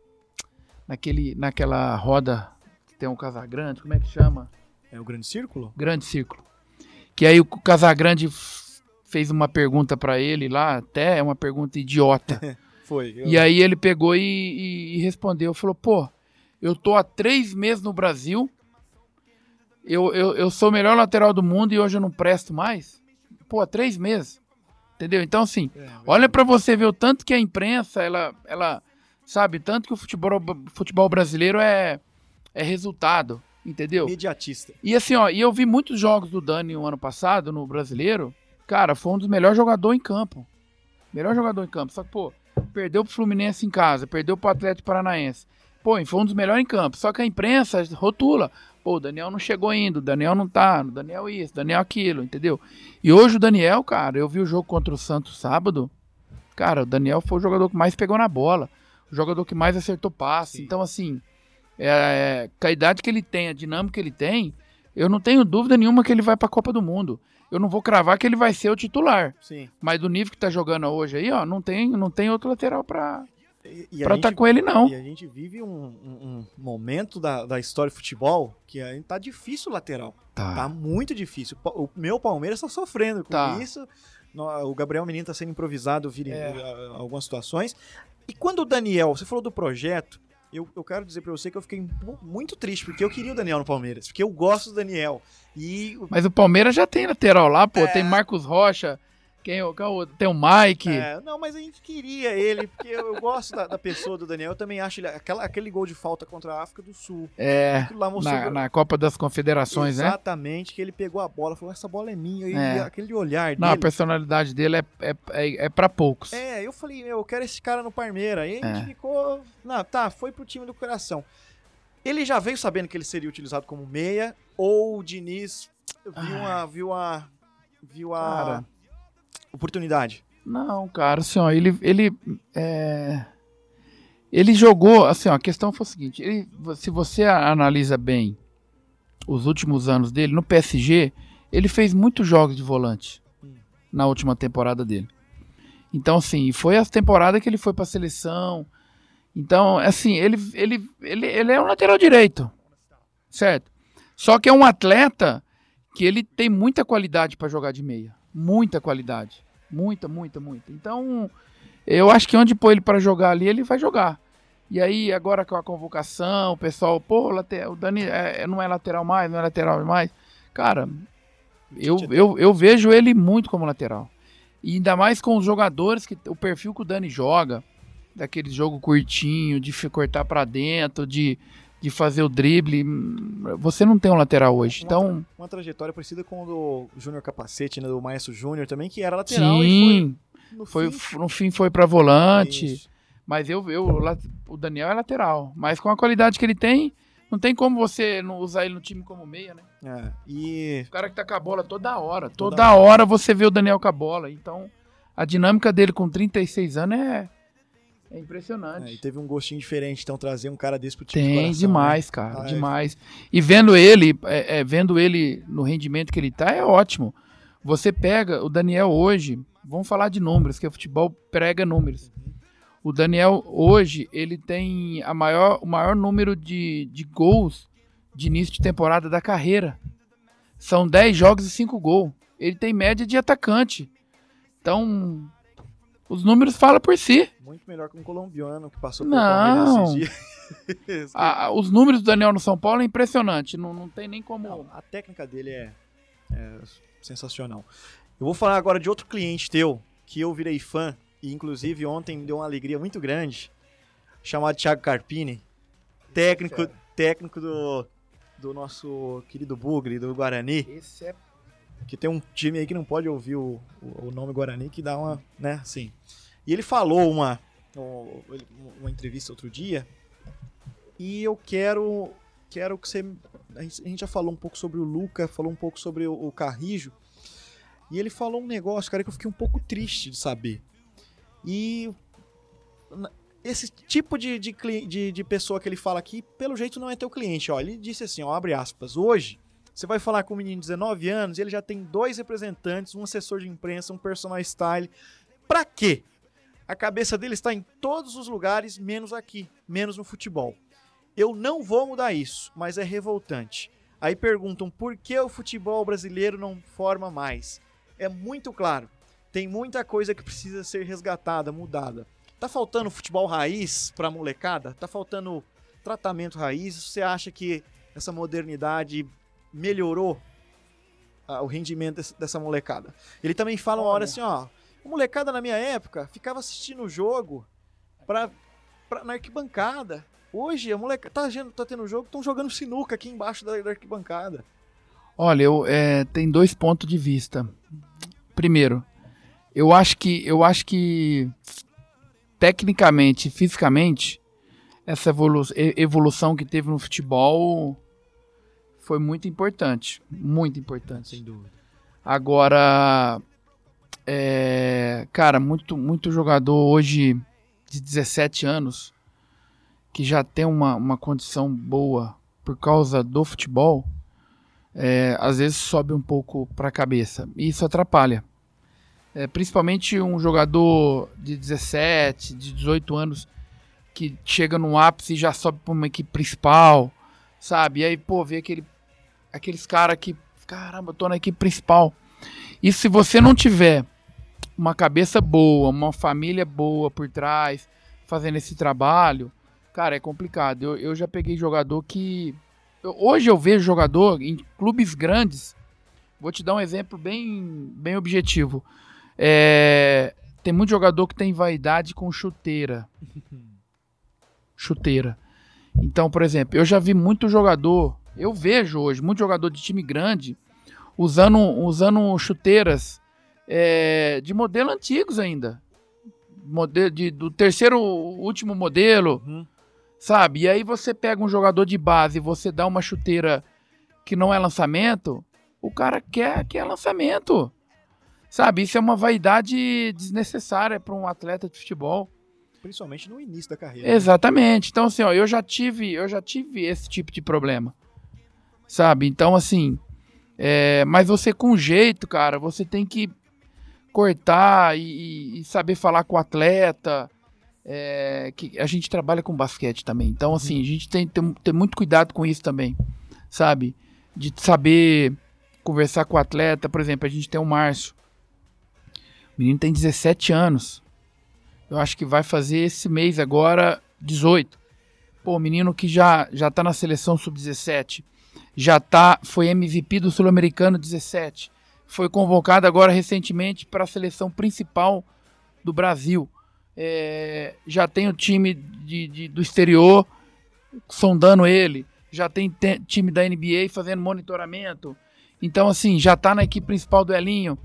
Naquele, naquela roda que tem o Casagrande, como é que chama? É o Grande Círculo? Grande Círculo. Que aí o Casagrande fez uma pergunta para ele lá, até é uma pergunta idiota. <laughs> Foi. Eu... E aí ele pegou e, e, e, respondeu, falou, pô, eu tô há três meses no Brasil, eu, eu, eu sou o melhor lateral do mundo e hoje eu não presto mais? Pô, há três meses. Entendeu? Então, assim, é, olha para você ver o tanto que a imprensa, ela, ela sabe, tanto que o futebol, futebol brasileiro é, é resultado. Entendeu? Imediatista. E assim, ó, e eu vi muitos jogos do Dani o ano passado no brasileiro. Cara, foi um dos melhores jogadores em campo. Melhor jogador em campo. Só que, pô, perdeu pro Fluminense em casa, perdeu pro Atlético Paranaense. Pô, foi um dos melhores em campo. Só que a imprensa rotula. Pô, o Daniel não chegou ainda, o Daniel não tá, o Daniel isso, o Daniel aquilo, entendeu? E hoje o Daniel, cara, eu vi o jogo contra o Santos sábado. Cara, o Daniel foi o jogador que mais pegou na bola. O jogador que mais acertou passe. Sim. Então, assim, é, é, com a idade que ele tem, a dinâmica que ele tem, eu não tenho dúvida nenhuma que ele vai para a Copa do Mundo. Eu não vou cravar que ele vai ser o titular. Sim. Mas do nível que tá jogando hoje aí, ó, não tem, não tem outro lateral para para estar tá com ele, não. E a gente vive um, um, um, momento da, da história do futebol que ainda tá difícil o lateral. Tá. tá muito difícil. O meu Palmeiras tá sofrendo com tá. isso. O Gabriel Menino tá sendo improvisado vir é. em algumas situações. E quando o Daniel, você falou do projeto, eu, eu quero dizer para você que eu fiquei muito triste, porque eu queria o Daniel no Palmeiras, porque eu gosto do Daniel. E... Mas o Palmeiras já tem lateral lá, pô, é... tem Marcos Rocha, quem, qual, tem o Mike. É, não, mas a gente queria ele, porque eu, eu gosto da, da, pessoa do Daniel. Eu também acho ele. Aquela, aquele gol de falta contra a África do Sul. É. Na, na, Copa das Confederações, Exatamente, né? Exatamente, que ele pegou a bola falou: essa bola é minha. E, é. aquele olhar dele. Não, a personalidade dele é, é, é, é pra poucos. É, eu falei: meu, eu quero esse cara no Parmeira. E a gente é. ficou. Não, tá, foi pro time do coração. Ele já veio sabendo que ele seria utilizado como meia, ou o Diniz viu a. Viu a. Viu a. Cara oportunidade? Não, cara, assim, ó, ele, ele, é... ele jogou, assim, ó, a questão foi o seguinte, ele, se você analisa bem os últimos anos dele, no PSG, ele fez muitos jogos de volante na última temporada dele. Então, assim, foi a temporada que ele foi para a seleção. Então, assim, ele, ele, ele, ele é um lateral direito, certo? Só que é um atleta que ele tem muita qualidade para jogar de meia, muita qualidade. Muita, muita, muita. Então, eu acho que onde pôr ele para jogar ali, ele vai jogar. E aí, agora com a convocação, o pessoal, pô, o Dani é, é, não é lateral mais, não é lateral mais. Cara, eu, eu, eu vejo ele muito como lateral. E ainda mais com os jogadores, que o perfil que o Dani joga, daquele jogo curtinho, de cortar para dentro, de de fazer o drible. Você não tem um lateral hoje. Uma, então uma trajetória parecida com o do Júnior Capacete, né, do Maestro Júnior também, que era lateral Sim, foi, no, foi, fim... no fim foi para volante. Isso. Mas eu, eu o Daniel é lateral, mas com a qualidade que ele tem, não tem como você não usar ele no time como meia, né? É, e o cara que tá com a bola toda hora, toda, toda hora. hora você vê o Daniel com a bola. Então, a dinâmica dele com 36 anos é é impressionante. É, e teve um gostinho diferente, então trazer um cara desse pro time Tem, de coração, demais, né? cara, ah, demais. E vendo ele, é, é, vendo ele no rendimento que ele tá, é ótimo. Você pega o Daniel hoje, vamos falar de números, que o futebol prega números. O Daniel hoje, ele tem a maior, o maior número de, de gols de início de temporada da carreira. São 10 jogos e 5 gols. Ele tem média de atacante. Então, os números falam por si. Muito melhor que um colombiano que passou por Palmeiras dias. <laughs> a, os números do Daniel no São Paulo é impressionante. Não, não tem nem como. Não, a técnica dele é, é, sensacional. Eu vou falar agora de outro cliente teu, que eu virei fã, e inclusive ontem me deu uma alegria muito grande, chamado Thiago Carpini. técnico, técnico do, do nosso querido Bugre, do Guarani. Esse é. Que tem um time aí que não pode ouvir o, o, o nome Guarani, que dá uma, né, assim. E ele falou uma, uma entrevista outro dia, e eu quero, quero que você... A gente já falou um pouco sobre o Luca, falou um pouco sobre o, o Carrijo, e ele falou um negócio, cara, que eu fiquei um pouco triste de saber. E esse tipo de, de, de, de, pessoa que ele fala aqui, pelo jeito não é teu cliente. Ó, ele disse assim, ó, abre aspas, hoje você vai falar com um menino de 19 anos e ele já tem dois representantes, um assessor de imprensa, um personal style. Pra quê? A cabeça dele está em todos os lugares, menos aqui, menos no futebol. Eu não vou mudar isso, mas é revoltante. Aí perguntam por que o futebol brasileiro não forma mais. É muito claro, tem muita coisa que precisa ser resgatada, mudada. Tá faltando futebol raiz pra molecada? Tá faltando tratamento raiz? Você acha que essa modernidade melhorou ah, o rendimento desse, dessa molecada? Ele também fala uma hora assim, ó, a molecada na minha época ficava assistindo o jogo pra, pra, na arquibancada. Hoje a molecada tá, tá tendo jogo, estão jogando sinuca aqui embaixo da, da arquibancada. Olha, eu, é, tem dois pontos de vista. Primeiro, eu acho que eu acho que tecnicamente, fisicamente, essa evolu evolução que teve no futebol foi muito importante. Muito importante. Sem dúvida. Agora, é, cara, muito, muito jogador hoje de 17 anos que já tem uma, uma condição boa por causa do futebol, é, às vezes sobe um pouco para a cabeça. E isso atrapalha. É, principalmente um jogador de 17, de 18 anos que chega no ápice e já sobe para uma equipe principal, sabe? E aí, pô, vê aquele, aqueles caras que, caramba, tô na equipe principal. E se você não tiver uma cabeça boa, uma família boa por trás, fazendo esse trabalho, cara, é complicado. Eu, eu já peguei jogador que. Hoje eu vejo jogador em clubes grandes. Vou te dar um exemplo bem, bem objetivo. É, tem muito jogador que tem vaidade com chuteira. <laughs> chuteira. Então, por exemplo, eu já vi muito jogador, eu vejo hoje muito jogador de time grande usando, usando chuteiras é, de modelo antigos ainda. Modelo de, do terceiro, último modelo, uhum. sabe? E aí você pega um jogador de base e você dá uma chuteira que não é lançamento, o cara quer, quer lançamento. Sabe, isso é uma vaidade desnecessária para um atleta de futebol. Principalmente no início da carreira. Né? Exatamente. Então, assim, ó, eu já tive, eu já tive esse tipo de problema. Sabe? Então, assim, é, mas você com jeito, cara, você tem que cortar e, e saber falar com o atleta. É, que a gente trabalha com basquete também. Então, assim, uhum. a gente tem que ter, ter muito cuidado com isso também. Sabe? De saber conversar com o atleta. Por exemplo, a gente tem o Márcio. O menino tem 17 anos. Eu acho que vai fazer esse mês agora 18. Pô, menino que já já tá na seleção sub-17. Já tá, foi MVP do Sul-Americano 17. Foi convocado agora recentemente para a seleção principal do Brasil. É, já tem o time de, de, do exterior sondando ele. Já tem time da NBA fazendo monitoramento. Então, assim, já tá na equipe principal do Elinho.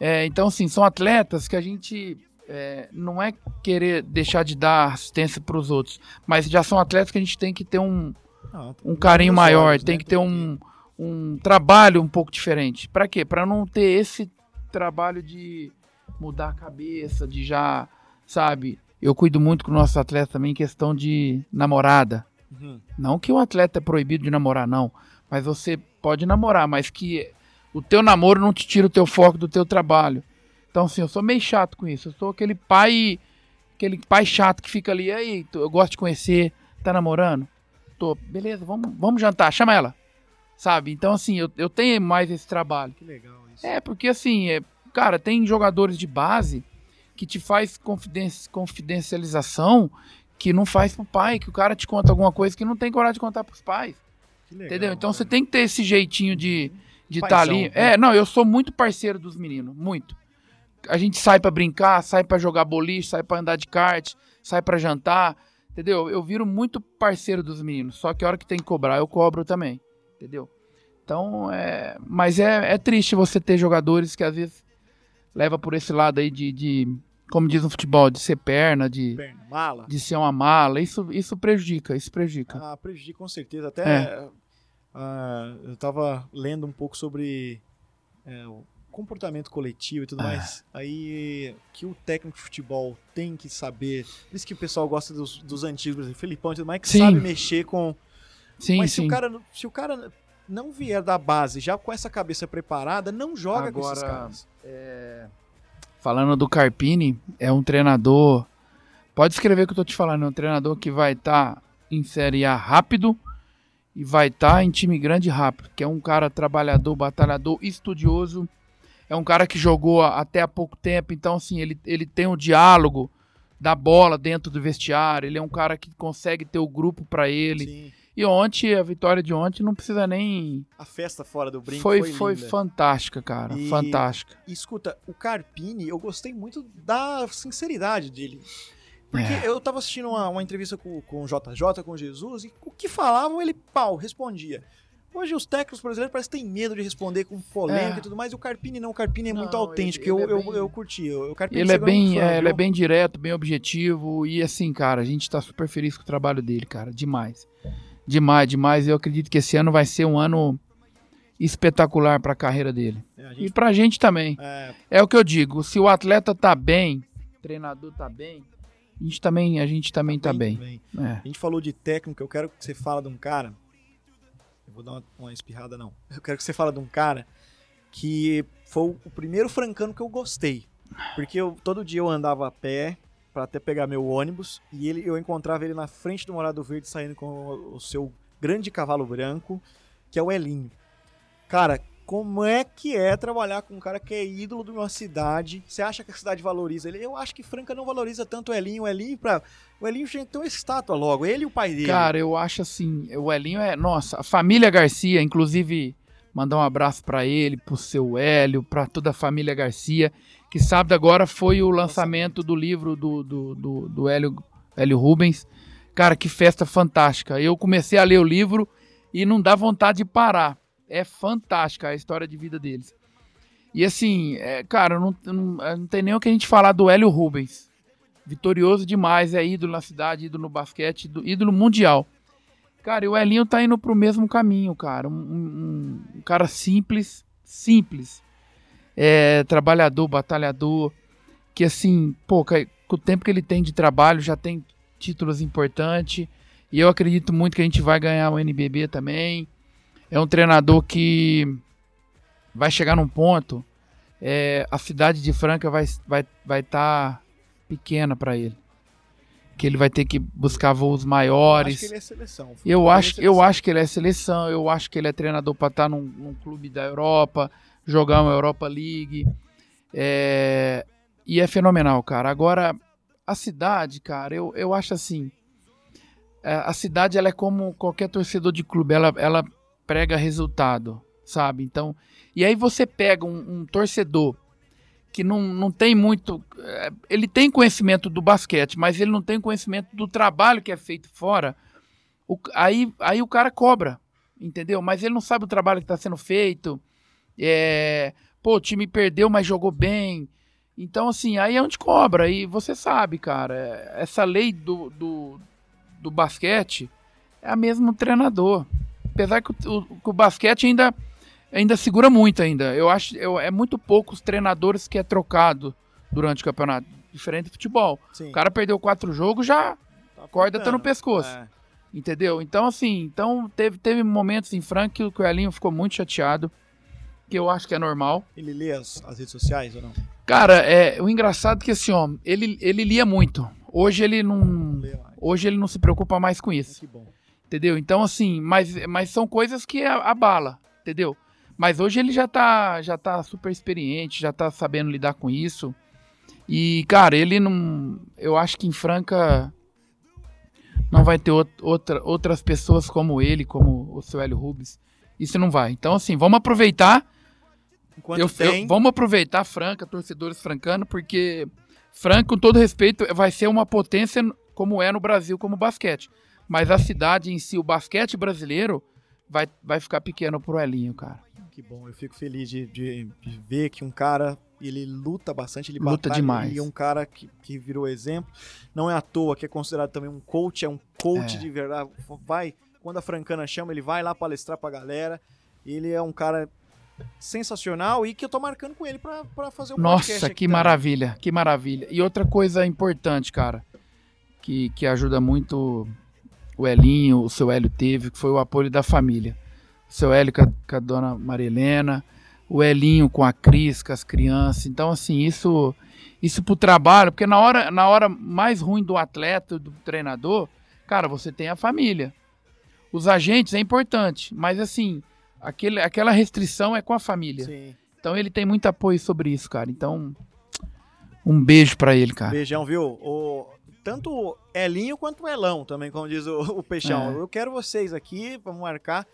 É, então, assim, são atletas que a gente é, não é querer deixar de dar assistência para os outros, mas já são atletas que a gente tem que ter um, um carinho maior, olhos, tem né? que ter um, um trabalho um pouco diferente. Para quê? Para não ter esse trabalho de mudar a cabeça, de já, sabe? Eu cuido muito com o nosso atleta também em questão de namorada. Uhum. Não que o atleta é proibido de namorar, não. Mas você pode namorar, mas que o teu namoro não te tira o teu foco do teu trabalho. Então, assim, eu sou meio chato com isso. Eu sou aquele pai, aquele pai chato que fica ali, aí, eu gosto de conhecer, tá namorando? Tô, beleza, vamos, vamos jantar, chama ela. Sabe? Então, assim, eu, eu tenho mais esse trabalho. Que legal isso. É, porque assim, é, cara, tem jogadores de base que te faz confidencialização que não faz pro pai, que o cara te conta alguma coisa que não tem coragem de contar pros pais. Legal, entendeu? Então você tem que ter esse jeitinho de de estar tá ali. Né? É, não, eu sou muito parceiro dos meninos, muito. A gente sai para brincar, sai para jogar boliche, sai para andar de kart, sai para jantar. Entendeu? Eu viro muito parceiro dos meninos. Só que a hora que tem que cobrar, eu cobro também. Entendeu? Então, é. Mas é, é triste você ter jogadores que às vezes leva por esse lado aí de, de como diz no futebol, de ser perna, de, Perna, mala. de ser uma mala. Isso, isso prejudica, isso prejudica. Ah, prejudica com certeza. Até É. ah, eu tava lendo um pouco sobre é, o comportamento coletivo e tudo Ah. mais. Aí que o técnico de futebol tem que saber. Por isso que o pessoal gosta dos, dos antigos, exemplo, Felipão e tudo mais, que Sim. sabe mexer com. sim, Mas se sim. o, cara, não- se o cara não vier da base já com essa cabeça preparada, não joga com esses Agora, caras. Falando do Carpini, é um treinador. Pode escrever o que eu tô te falando, é um treinador que vai estar em Série A rápido e vai estar em time grande rápido, que é um cara trabalhador, batalhador, estudioso. É um cara que jogou até há pouco tempo, então assim, ele, ele tem um diálogo da bola dentro do vestiário, ele é um cara que consegue ter o grupo para ele. Sim. E ontem, a vitória de ontem não precisa nem A festa fora do brinco foi foi, foi fantástica, cara, E- fantástica. E escuta, o Carpini, eu gostei muito da sinceridade dele. Porque É. eu tava assistindo uma, uma entrevista com, com o JJ, com o Jesus, e o que falavam, ele, pau, respondia. Hoje os técnicos brasileiros parecem que têm medo de responder com polêmica É. e tudo mais, e o Carpini não, o Carpini é muito Não, autêntico, ele- ele eu, é bem- eu curti. eu- O Carpini Ele é bem, muito fã, é, ele é bem direto, bem objetivo e assim, cara, a gente tá super feliz com o trabalho dele, cara, demais. Demais, demais. Eu acredito que esse ano vai ser um ano espetacular pra carreira dele. É, a E gente, pra gente também. é, É o que eu digo, se o atleta tá bem, o treinador tá bem, a gente também, a gente também tá bem. também. É. A gente falou de técnico, eu quero que você fala de um cara. Eu vou dar uma, uma espirrada, não. Eu quero que você fala de um cara que foi o primeiro francano que eu gostei. Porque eu, todo dia eu andava a pé para até pegar meu ônibus e ele, eu encontrava ele na frente do Morado Verde saindo com o, o seu grande cavalo branco, que é o Elinho. Cara, como é que é trabalhar com um cara que é ídolo de uma cidade? Você acha que a cidade valoriza ele? Eu acho que Franca não valoriza tanto o Elinho. O Elinho, pra, o Elinho tinha ter uma estátua logo. Ele e o pai dele. Cara, eu acho assim, o Elinho é, nossa, a família Garcia, inclusive mandar um abraço pra ele, pro seu Hélio, pra toda a família Garcia, que sábado agora foi o lançamento do livro do, do, do, do Hélio, Hélio Rubens. Cara, que festa fantástica. Eu comecei a ler o livro e não dá vontade de parar. É fantástica a história de vida deles. E assim, é, cara, não, não, não tem nem o que a gente falar do Hélio Rubens. Vitorioso demais, é ídolo na cidade, ídolo no basquete, ídolo- mundial. Cara, e o Elinho tá indo pro mesmo caminho, cara. Um, um- um cara simples, simples. É, trabalhador, batalhador. Que assim, pô, com o tempo que ele tem de trabalho, já tem títulos importantes. E eu acredito muito que a gente vai ganhar o NBB também. É um treinador que vai chegar num ponto. é, a cidade de Franca vai estar vai, vai tá pequena para ele. Que ele vai ter que buscar voos Eu maiores. acho que ele é seleção. Eu é acho, eu seleção. acho que ele é seleção, eu acho que ele é treinador para estar num, num clube da Europa, jogar uma Europa League. é, e é fenomenal, cara. Agora, a cidade, cara, eu, eu acho assim. é, a cidade ela é como qualquer torcedor de clube, ela, ela prega resultado, sabe? Então, e aí você pega um, um torcedor que não, não tem muito. é, ele tem conhecimento do basquete, mas ele não tem conhecimento do trabalho que é feito fora. O- aí, aí o cara cobra, entendeu? Mas ele não sabe o trabalho que está sendo feito. É, pô, o time perdeu, mas jogou bem. Então, assim, aí é onde cobra. E você sabe, cara, essa lei do, do, do basquete é a mesma do treinador. Apesar que o, que o basquete ainda, ainda segura muito ainda. Eu acho eu, é muito pouco os treinadores que é trocado durante o campeonato. Diferente do futebol. Sim, O cara perdeu quatro jogos, já tá a corda tá no pescoço. É. Entendeu? Então, assim, então teve, teve momentos em Franca que o Coelhinho ficou muito chateado, que eu acho que é normal. Ele lê as, as redes sociais ou não? Cara, é, o engraçado é que esse homem, ele, ele lia muito. Hoje ele não. Hoje ele não se preocupa mais com isso. Que bom. Entendeu? Então, assim, mas, mas são coisas que a- abala, entendeu? Mas hoje ele já tá, já tá super experiente, já tá sabendo lidar com isso. E, cara, ele não. Eu acho que em Franca não vai ter out- outra, outras pessoas como ele, como o seu Hélio Rubens. Isso não vai. Então, assim, vamos aproveitar. Enquanto Eu, tem, eu- vamos aproveitar Franca, torcedores francanos, porque Franca, com todo respeito, vai ser uma potência como é no Brasil como basquete. Mas a cidade em si, o basquete brasileiro, vai, vai ficar pequeno pro Elinho, cara. Que bom, eu fico feliz de, de, de ver que um cara ele luta bastante, ele luta batalha, demais. E é um cara que, que virou exemplo. Não é à toa que é considerado também um coach, é um coach É. de verdade. Vai, quando a Francana chama, ele vai lá palestrar pra galera. Ele é um cara sensacional e que eu tô marcando com ele pra, pra fazer o podcast Nossa, que também. maravilha, que maravilha. E outra coisa importante, cara, que, que ajuda muito o Elinho, o seu Hélio teve, que foi o apoio da família. O seu Hélio com a, com a dona Maria Helena, o Elinho com a Cris, com as crianças. Então, assim, isso isso pro trabalho, porque na hora, na hora mais ruim do atleta, do treinador, cara, você tem a família. Os agentes é importante, mas assim, aquele, aquela restrição é com a família. Sim. Então ele tem muito apoio sobre isso, cara. Então, um beijo pra ele, cara. Beijão, viu? O, tanto Elinho quanto Elão também, como diz o, o Peixão. É. Eu quero vocês aqui pra marcar.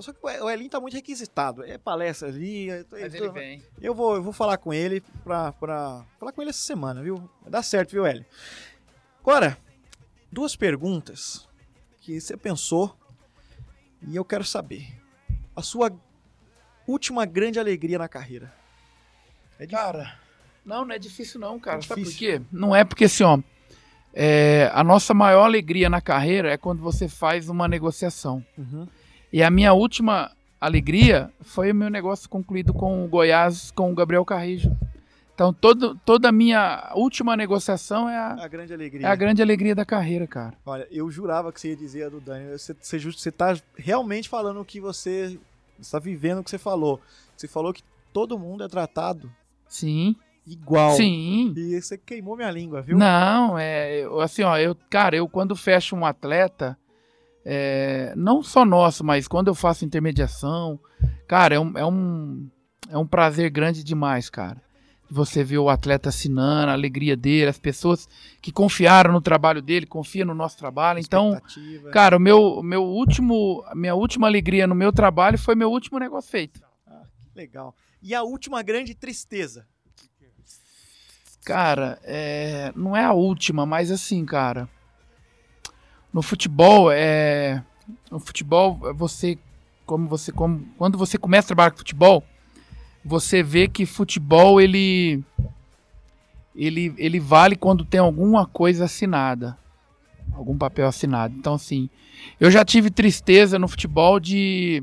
Só que o Elinho tá muito requisitado. É palestra ali. é- é- vem. Eu vou, eu vou falar com ele pra, pra. Falar com ele essa semana, viu? Vai dar certo, viu, Hélio? Agora, duas perguntas que você pensou e eu quero saber. A sua última grande alegria na carreira. É difícil. Cara, não, não é difícil não, cara. É Sabe por difícil. quê? Não é porque assim, ó. É, a nossa maior alegria na carreira é quando você faz uma negociação. Uhum. E a minha última alegria foi o meu negócio concluído com o Goiás, com o Gabriel Carrijo. Então, todo, toda a minha última negociação é a, A grande alegria. é a grande alegria da carreira, cara. Olha, eu jurava que você ia dizer a do Dani. Você, você, você tá realmente falando o que você está vivendo o que você falou. Você falou que todo mundo é tratado Sim, igual. sim. E você queimou minha língua, viu? Não, é assim, ó, eu, cara, eu quando fecho um atleta, é, não só nosso, mas quando eu faço intermediação, cara, é um, é um, é um prazer grande demais, cara. Você vê o atleta assinando, a alegria dele, as pessoas que confiaram no trabalho dele, confiam no nosso trabalho. Então, cara, o meu, meu último, a minha última alegria no meu trabalho foi meu último negócio feito. Legal. E a última grande tristeza. Cara, é, não é a última, mas assim, cara. No futebol, é. No futebol, você. Como você. Como, quando você começa a trabalhar com futebol, você vê que futebol ele. Ele, ele vale quando tem alguma coisa assinada. Algum papel assinado. Então, assim. Eu já tive tristeza no futebol de.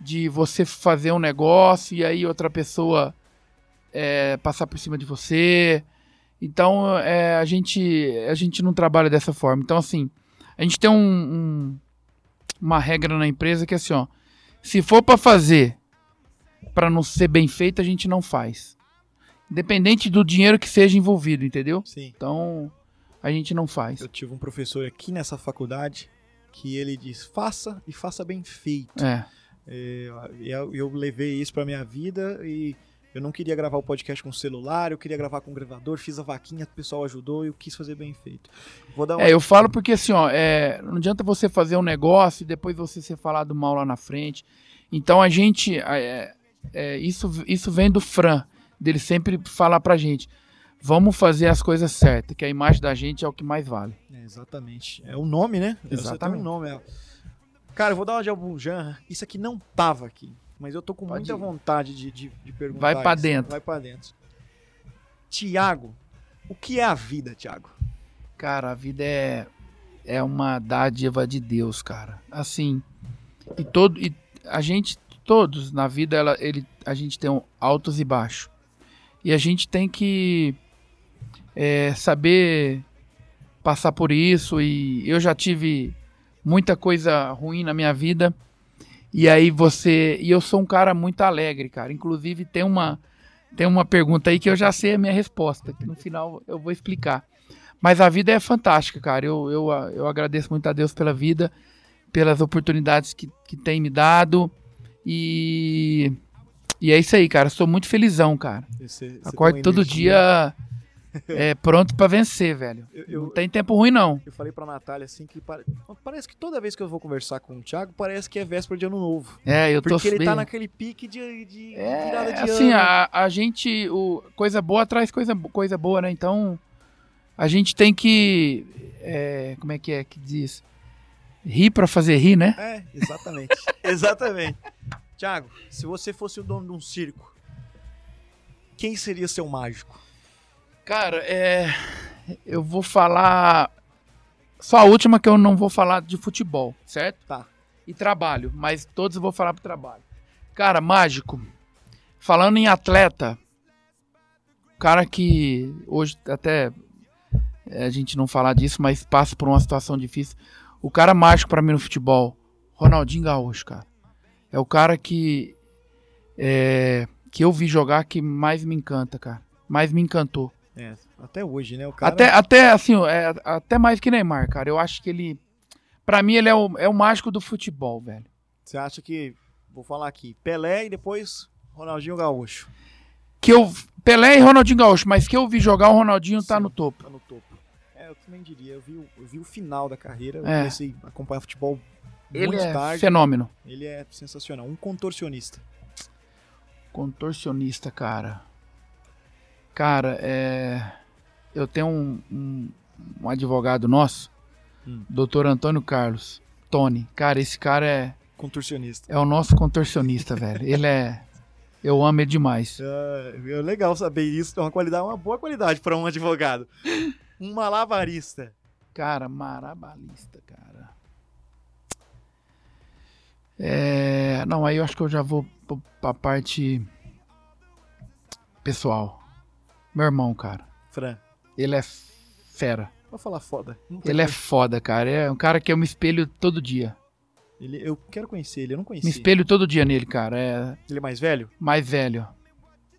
De você fazer um negócio e aí outra pessoa é, passar por cima de você. Então, é, a, gente, a gente não trabalha dessa forma. Então, assim, a gente tem um, um- uma regra na empresa que é assim, ó. Se for para fazer para não ser bem feito, a gente não faz. Independente do dinheiro que seja envolvido, entendeu? Sim. Então, a gente não faz. Eu tive um professor aqui nessa faculdade que ele diz: faça e faça bem feito. É, É, eu, eu levei isso pra minha vida e eu não queria gravar o podcast com celular, eu queria gravar com gravador, fiz a vaquinha, o pessoal ajudou e eu quis fazer bem feito. Vou dar uma... É, eu falo porque assim, ó, é, não adianta você fazer um negócio e depois você ser falado mal lá na frente. Então a gente, é, é, isso, isso vem do Fran, dele sempre falar pra gente, vamos fazer as coisas certas, que a imagem da gente é o que mais vale. É, exatamente. É o nome, né? Você tem Exatamente. um nome. é. Cara, eu vou dar uma de Albunjan. Isso aqui não tava aqui, mas eu tô com Pode muita ir. vontade de, de, de perguntar. Vai pra isso. dentro. Vai pra dentro. Tiago, o que é a vida, Tiago? Cara, a vida é, é uma dádiva de Deus, cara. Assim, e todo e a gente todos na vida ela, ele, a gente tem um altos e baixos. E a gente tem que é, saber passar por isso e eu já tive muita coisa ruim na minha vida. E aí você, e eu sou um cara muito alegre, cara. Inclusive tem uma tem uma pergunta aí que eu já sei a minha resposta, que no final eu vou explicar. Mas a vida é fantástica, cara. Eu, eu, eu agradeço muito a Deus pela vida, pelas oportunidades que, que tem me dado. E, e é isso aí, cara. Sou muito felizão, cara. Você, você Acordo todo energia. dia é, pronto pra vencer, velho. Eu, eu, Não tem tempo ruim, não. eu falei pra Natália assim que pare- parece que toda vez que eu vou conversar com o Thiago, parece que é véspera de ano novo. É, eu tô Porque ele tá naquele pique de, de É, virada de assim, ano. a, a gente, o, coisa boa traz coisa, coisa boa, né? Então, a gente tem que. é, como é que é que diz? Rir pra fazer rir, né? É, exatamente. <laughs> exatamente. Tiago, se você fosse o dono de um circo, quem seria seu mágico? Cara, é. Eu vou falar. Só a última que eu não vou falar de futebol, certo? Tá. E trabalho, mas todos eu vou falar pro trabalho. Cara, mágico. Falando em atleta, cara que hoje até é, a gente não falar disso, mas passa por uma situação difícil. O cara mágico pra mim no futebol, Ronaldinho Gaúcho, cara. É o cara que é, que eu vi jogar que mais me encanta, cara. Mais me encantou. É, até hoje, né? O cara... Até, até assim, é, até mais que Neymar, cara. Eu acho que ele. Pra mim, ele é o, é o mágico do futebol, velho. Você acha que. Vou falar aqui. Pelé e depois Ronaldinho Gaúcho. Que eu. Pelé e Ronaldinho Gaúcho, mas que eu vi jogar, o Ronaldinho tá Sim. no topo. Tá no topo. É, eu também diria. Eu vi, o- eu vi o final da carreira. Eu É. comecei a acompanhar futebol Ele muito é tarde. fenômeno. Ele é sensacional. Um contorcionista. Contorcionista, cara. Cara, é. Eu tenho um, um, um advogado nosso, Hum. doutor Antônio Carlos. Tony. Cara, esse cara é, Contorcionista. é o nosso contorcionista, velho. Ele é. Eu amo ele demais. É, é legal saber isso. É uma qualidade, uma boa qualidade para um advogado. Um malabarista. Cara, marabalista, cara. É, não, aí eu acho que eu já vou pra parte pessoal. Meu irmão, cara. Fran. Ele é fera. Vou falar foda. Ele é como. foda, cara. É um cara que eu me espelho todo dia. Ele, eu quero conhecer ele. Eu não Me conheci. espelho todo dia nele, cara. É Ele é mais velho? mais velho.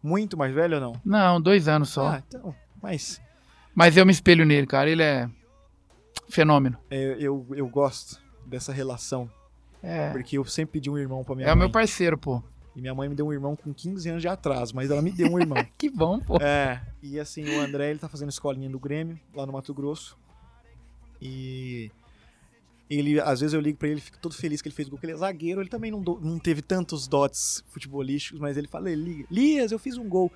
Muito mais velho ou não? Não, dois anos só. Ah, então. Mas Mas eu me espelho nele, cara. Ele é fenômeno. é, eu, eu gosto dessa relação. É, Porque eu sempre pedi um irmão pra minha é o mãe. meu parceiro, pô. E minha mãe me deu um irmão com 15 anos de atraso, mas ela me deu um irmão. <laughs> Que bom, pô. É, e assim, o André, ele tá fazendo escolinha do Grêmio, lá no Mato Grosso. E ele, às vezes eu ligo pra ele, fico todo feliz que ele fez gol, que ele é zagueiro, ele também não, do- não teve tantos dotes futebolísticos, mas ele fala, "Li- Lias, eu fiz um gol.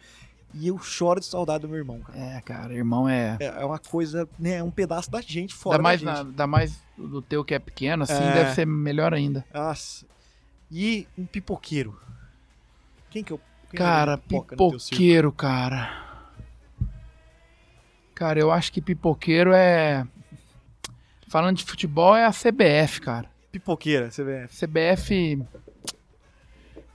E eu choro de saudade do meu irmão, cara. É, cara, irmão é. É, é uma coisa, né, é um pedaço da gente fora Ainda mais, da na, gente. ainda mais do teu que é pequeno, assim, É. deve ser melhor ainda. Nossa. E um pipoqueiro. Quem que eu... quem Cara, é pipoca no teu circo? pipoqueiro, cara. Cara, eu acho que pipoqueiro é. Falando de futebol, é a CBF, cara. Pipoqueira, vê. CBF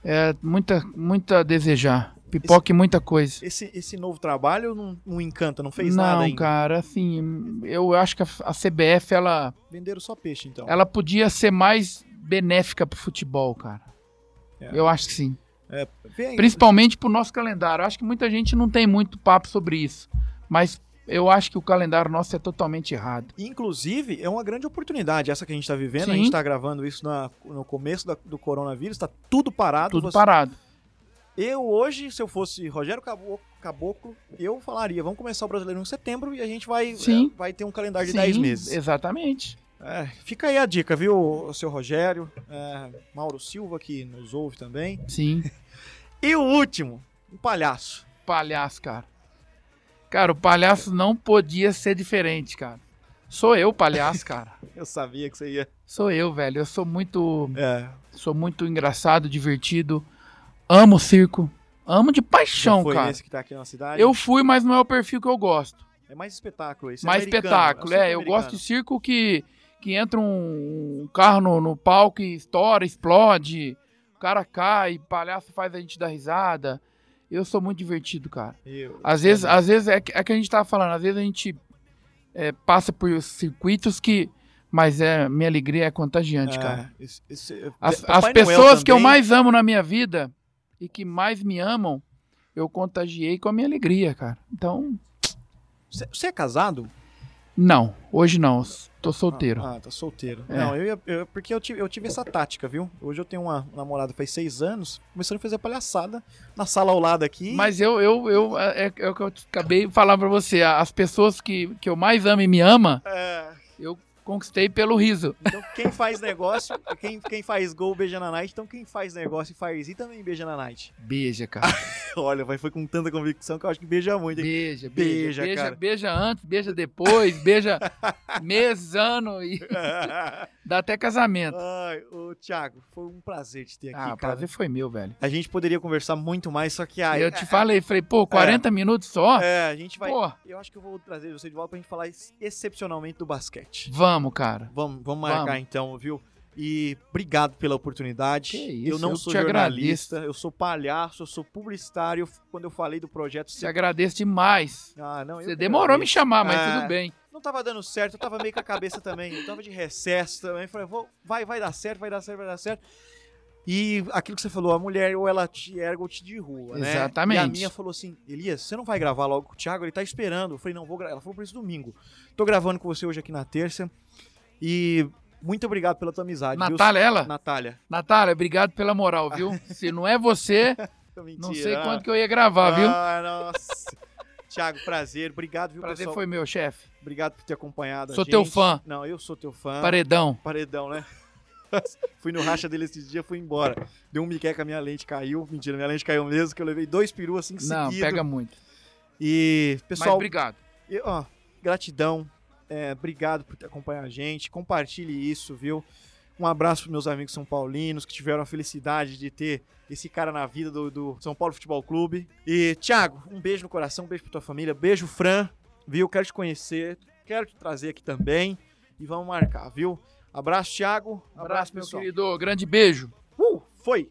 é muita, muita a desejar. Pipoca e muita coisa. Esse, esse novo trabalho não, não encanta, não fez não, nada ainda. cara, assim, eu acho que a, a CBF, ela, Venderam só peixe, então. ela podia ser mais benéfica pro futebol, cara. É. Eu acho que sim. Vê aí, Principalmente pro nosso calendário. Acho que muita gente não tem muito papo sobre isso. Mas eu acho que o calendário nosso é totalmente errado. Inclusive, é uma grande oportunidade essa que a gente está vivendo. A Sim. gente está gravando isso na- no começo da- do coronavírus, está tudo parado. Tudo Você- parado. Eu hoje, se eu fosse Rogério Cabo- Caboclo, eu falaria, vamos começar o Brasileiro em setembro e a gente vai, é, vai ter um calendário de Sim, 10 meses. Exatamente. É, fica aí a dica, viu, seu Rogério? É, Mauro Silva, que nos ouve também. Sim. <laughs> E o último, o palhaço. Palhaço, cara. Cara, o palhaço não podia ser diferente, cara. Sou eu, palhaço, cara. <laughs> Eu sabia que você ia. Sou eu, velho. Eu sou muito. É, Sou muito engraçado, divertido. Amo circo. Amo de já paixão, foi cara. esse que tá aqui na cidade. Eu fui, mas não é o perfil que eu gosto. É mais espetáculo esse. mais americano, espetáculo, circo é. Eu gosto de circo que, que entra um, um carro no, no palco e estoura, explode. O cara cai, palhaço faz a gente dar risada. Eu sou muito divertido, cara. Eu- Às vezes, às vezes é, que- é que a gente tava falando, às vezes a gente é, passa por circuitos que. Mas é, minha alegria é contagiante, É, cara. As, as pessoas que eu também- mais amo na minha vida e que mais me amam, eu contagiei com a minha alegria, cara. Então, você é casado? Não, hoje não, tô solteiro. Ah, ah, tá solteiro. É. Não, eu, ia- eu- porque eu tive, eu tive essa tática, viu? Hoje eu tenho uma namorada faz seis anos, começando a fazer palhaçada na sala ao lado aqui. Mas eu, eu, eu é, é o que eu acabei de falar pra você. As pessoas que, que eu mais amo e me ama, É, eu Conquistei pelo riso. Então, quem faz negócio, quem, quem faz gol beija na night. Então, quem faz negócio e faz e também beija na night. Beija, cara. <laughs> Olha, foi com tanta convicção que eu acho que beija muito. Hein? Beija, Beija, beija, beija, cara. beija antes, beija depois, beija <laughs> mês, ano e <laughs> dá até casamento. Ai, ô, Thiago, foi um prazer te ter aqui, Ah, o cara. prazer foi meu, velho. A gente poderia conversar muito mais, só que ai, eu te falei, falei, pô, 40 minutos só? É, a gente vai. Pô, Eu acho que eu vou trazer você de volta pra gente falar ex- excepcionalmente do basquete. vamos, cara. Vamos, vamos marcar Vamos. então, viu? E obrigado pela oportunidade. Que isso, eu não eu sou jornalista, eu sou palhaço, eu sou publicitário. Quando eu falei do projeto, Te agradeço demais. Ah, não, Você demorou a me agradeço. chamar, mas Ah. tudo bem. Não tava dando certo, eu tava meio com a cabeça também. Eu tava de recesso também. Falei, vou, vai, vai dar certo, vai dar certo, vai dar certo. E aquilo que você falou, a mulher ou ela te erga ou te derruba, né? Exatamente. E a minha falou assim, Elias, você não vai gravar logo com o Thiago? Ele tá esperando. Eu falei, não, vou gravar. Ela falou por isso domingo. Tô gravando com você hoje aqui na terça. E muito obrigado pela tua amizade. viu? Natália, ela? Natália. Natália, obrigado pela moral, viu? <laughs> Se não é você, não sei quanto que eu ia gravar, viu? Ah, nossa. Thiago, prazer. Obrigado, viu, Prazer pessoal? foi meu, chefe. Obrigado por ter acompanhado Sou teu fã. Não, eu sou teu fã. Paredão. Paredão, né? <laughs> fui no racha dele esses dias, fui embora. Deu um miqué que a minha lente caiu. Mentira, minha lente caiu mesmo, que eu levei dois perus assim Não, seguido. pega muito. E, Mas pessoal, obrigado. e, ó, gratidão. É, obrigado por acompanhar a gente. Compartilhe isso, viu? Um abraço para meus amigos são paulinos que tiveram a felicidade de ter esse cara na vida do, do São Paulo Futebol Clube. E, Thiago, um beijo no coração, um beijo pra tua família, beijo, Fran, viu? Quero te conhecer, quero te trazer aqui também e vamos marcar, viu? Abraço, Thiago. Abraço, meu pessoal. querido. Grande beijo. Uh, foi!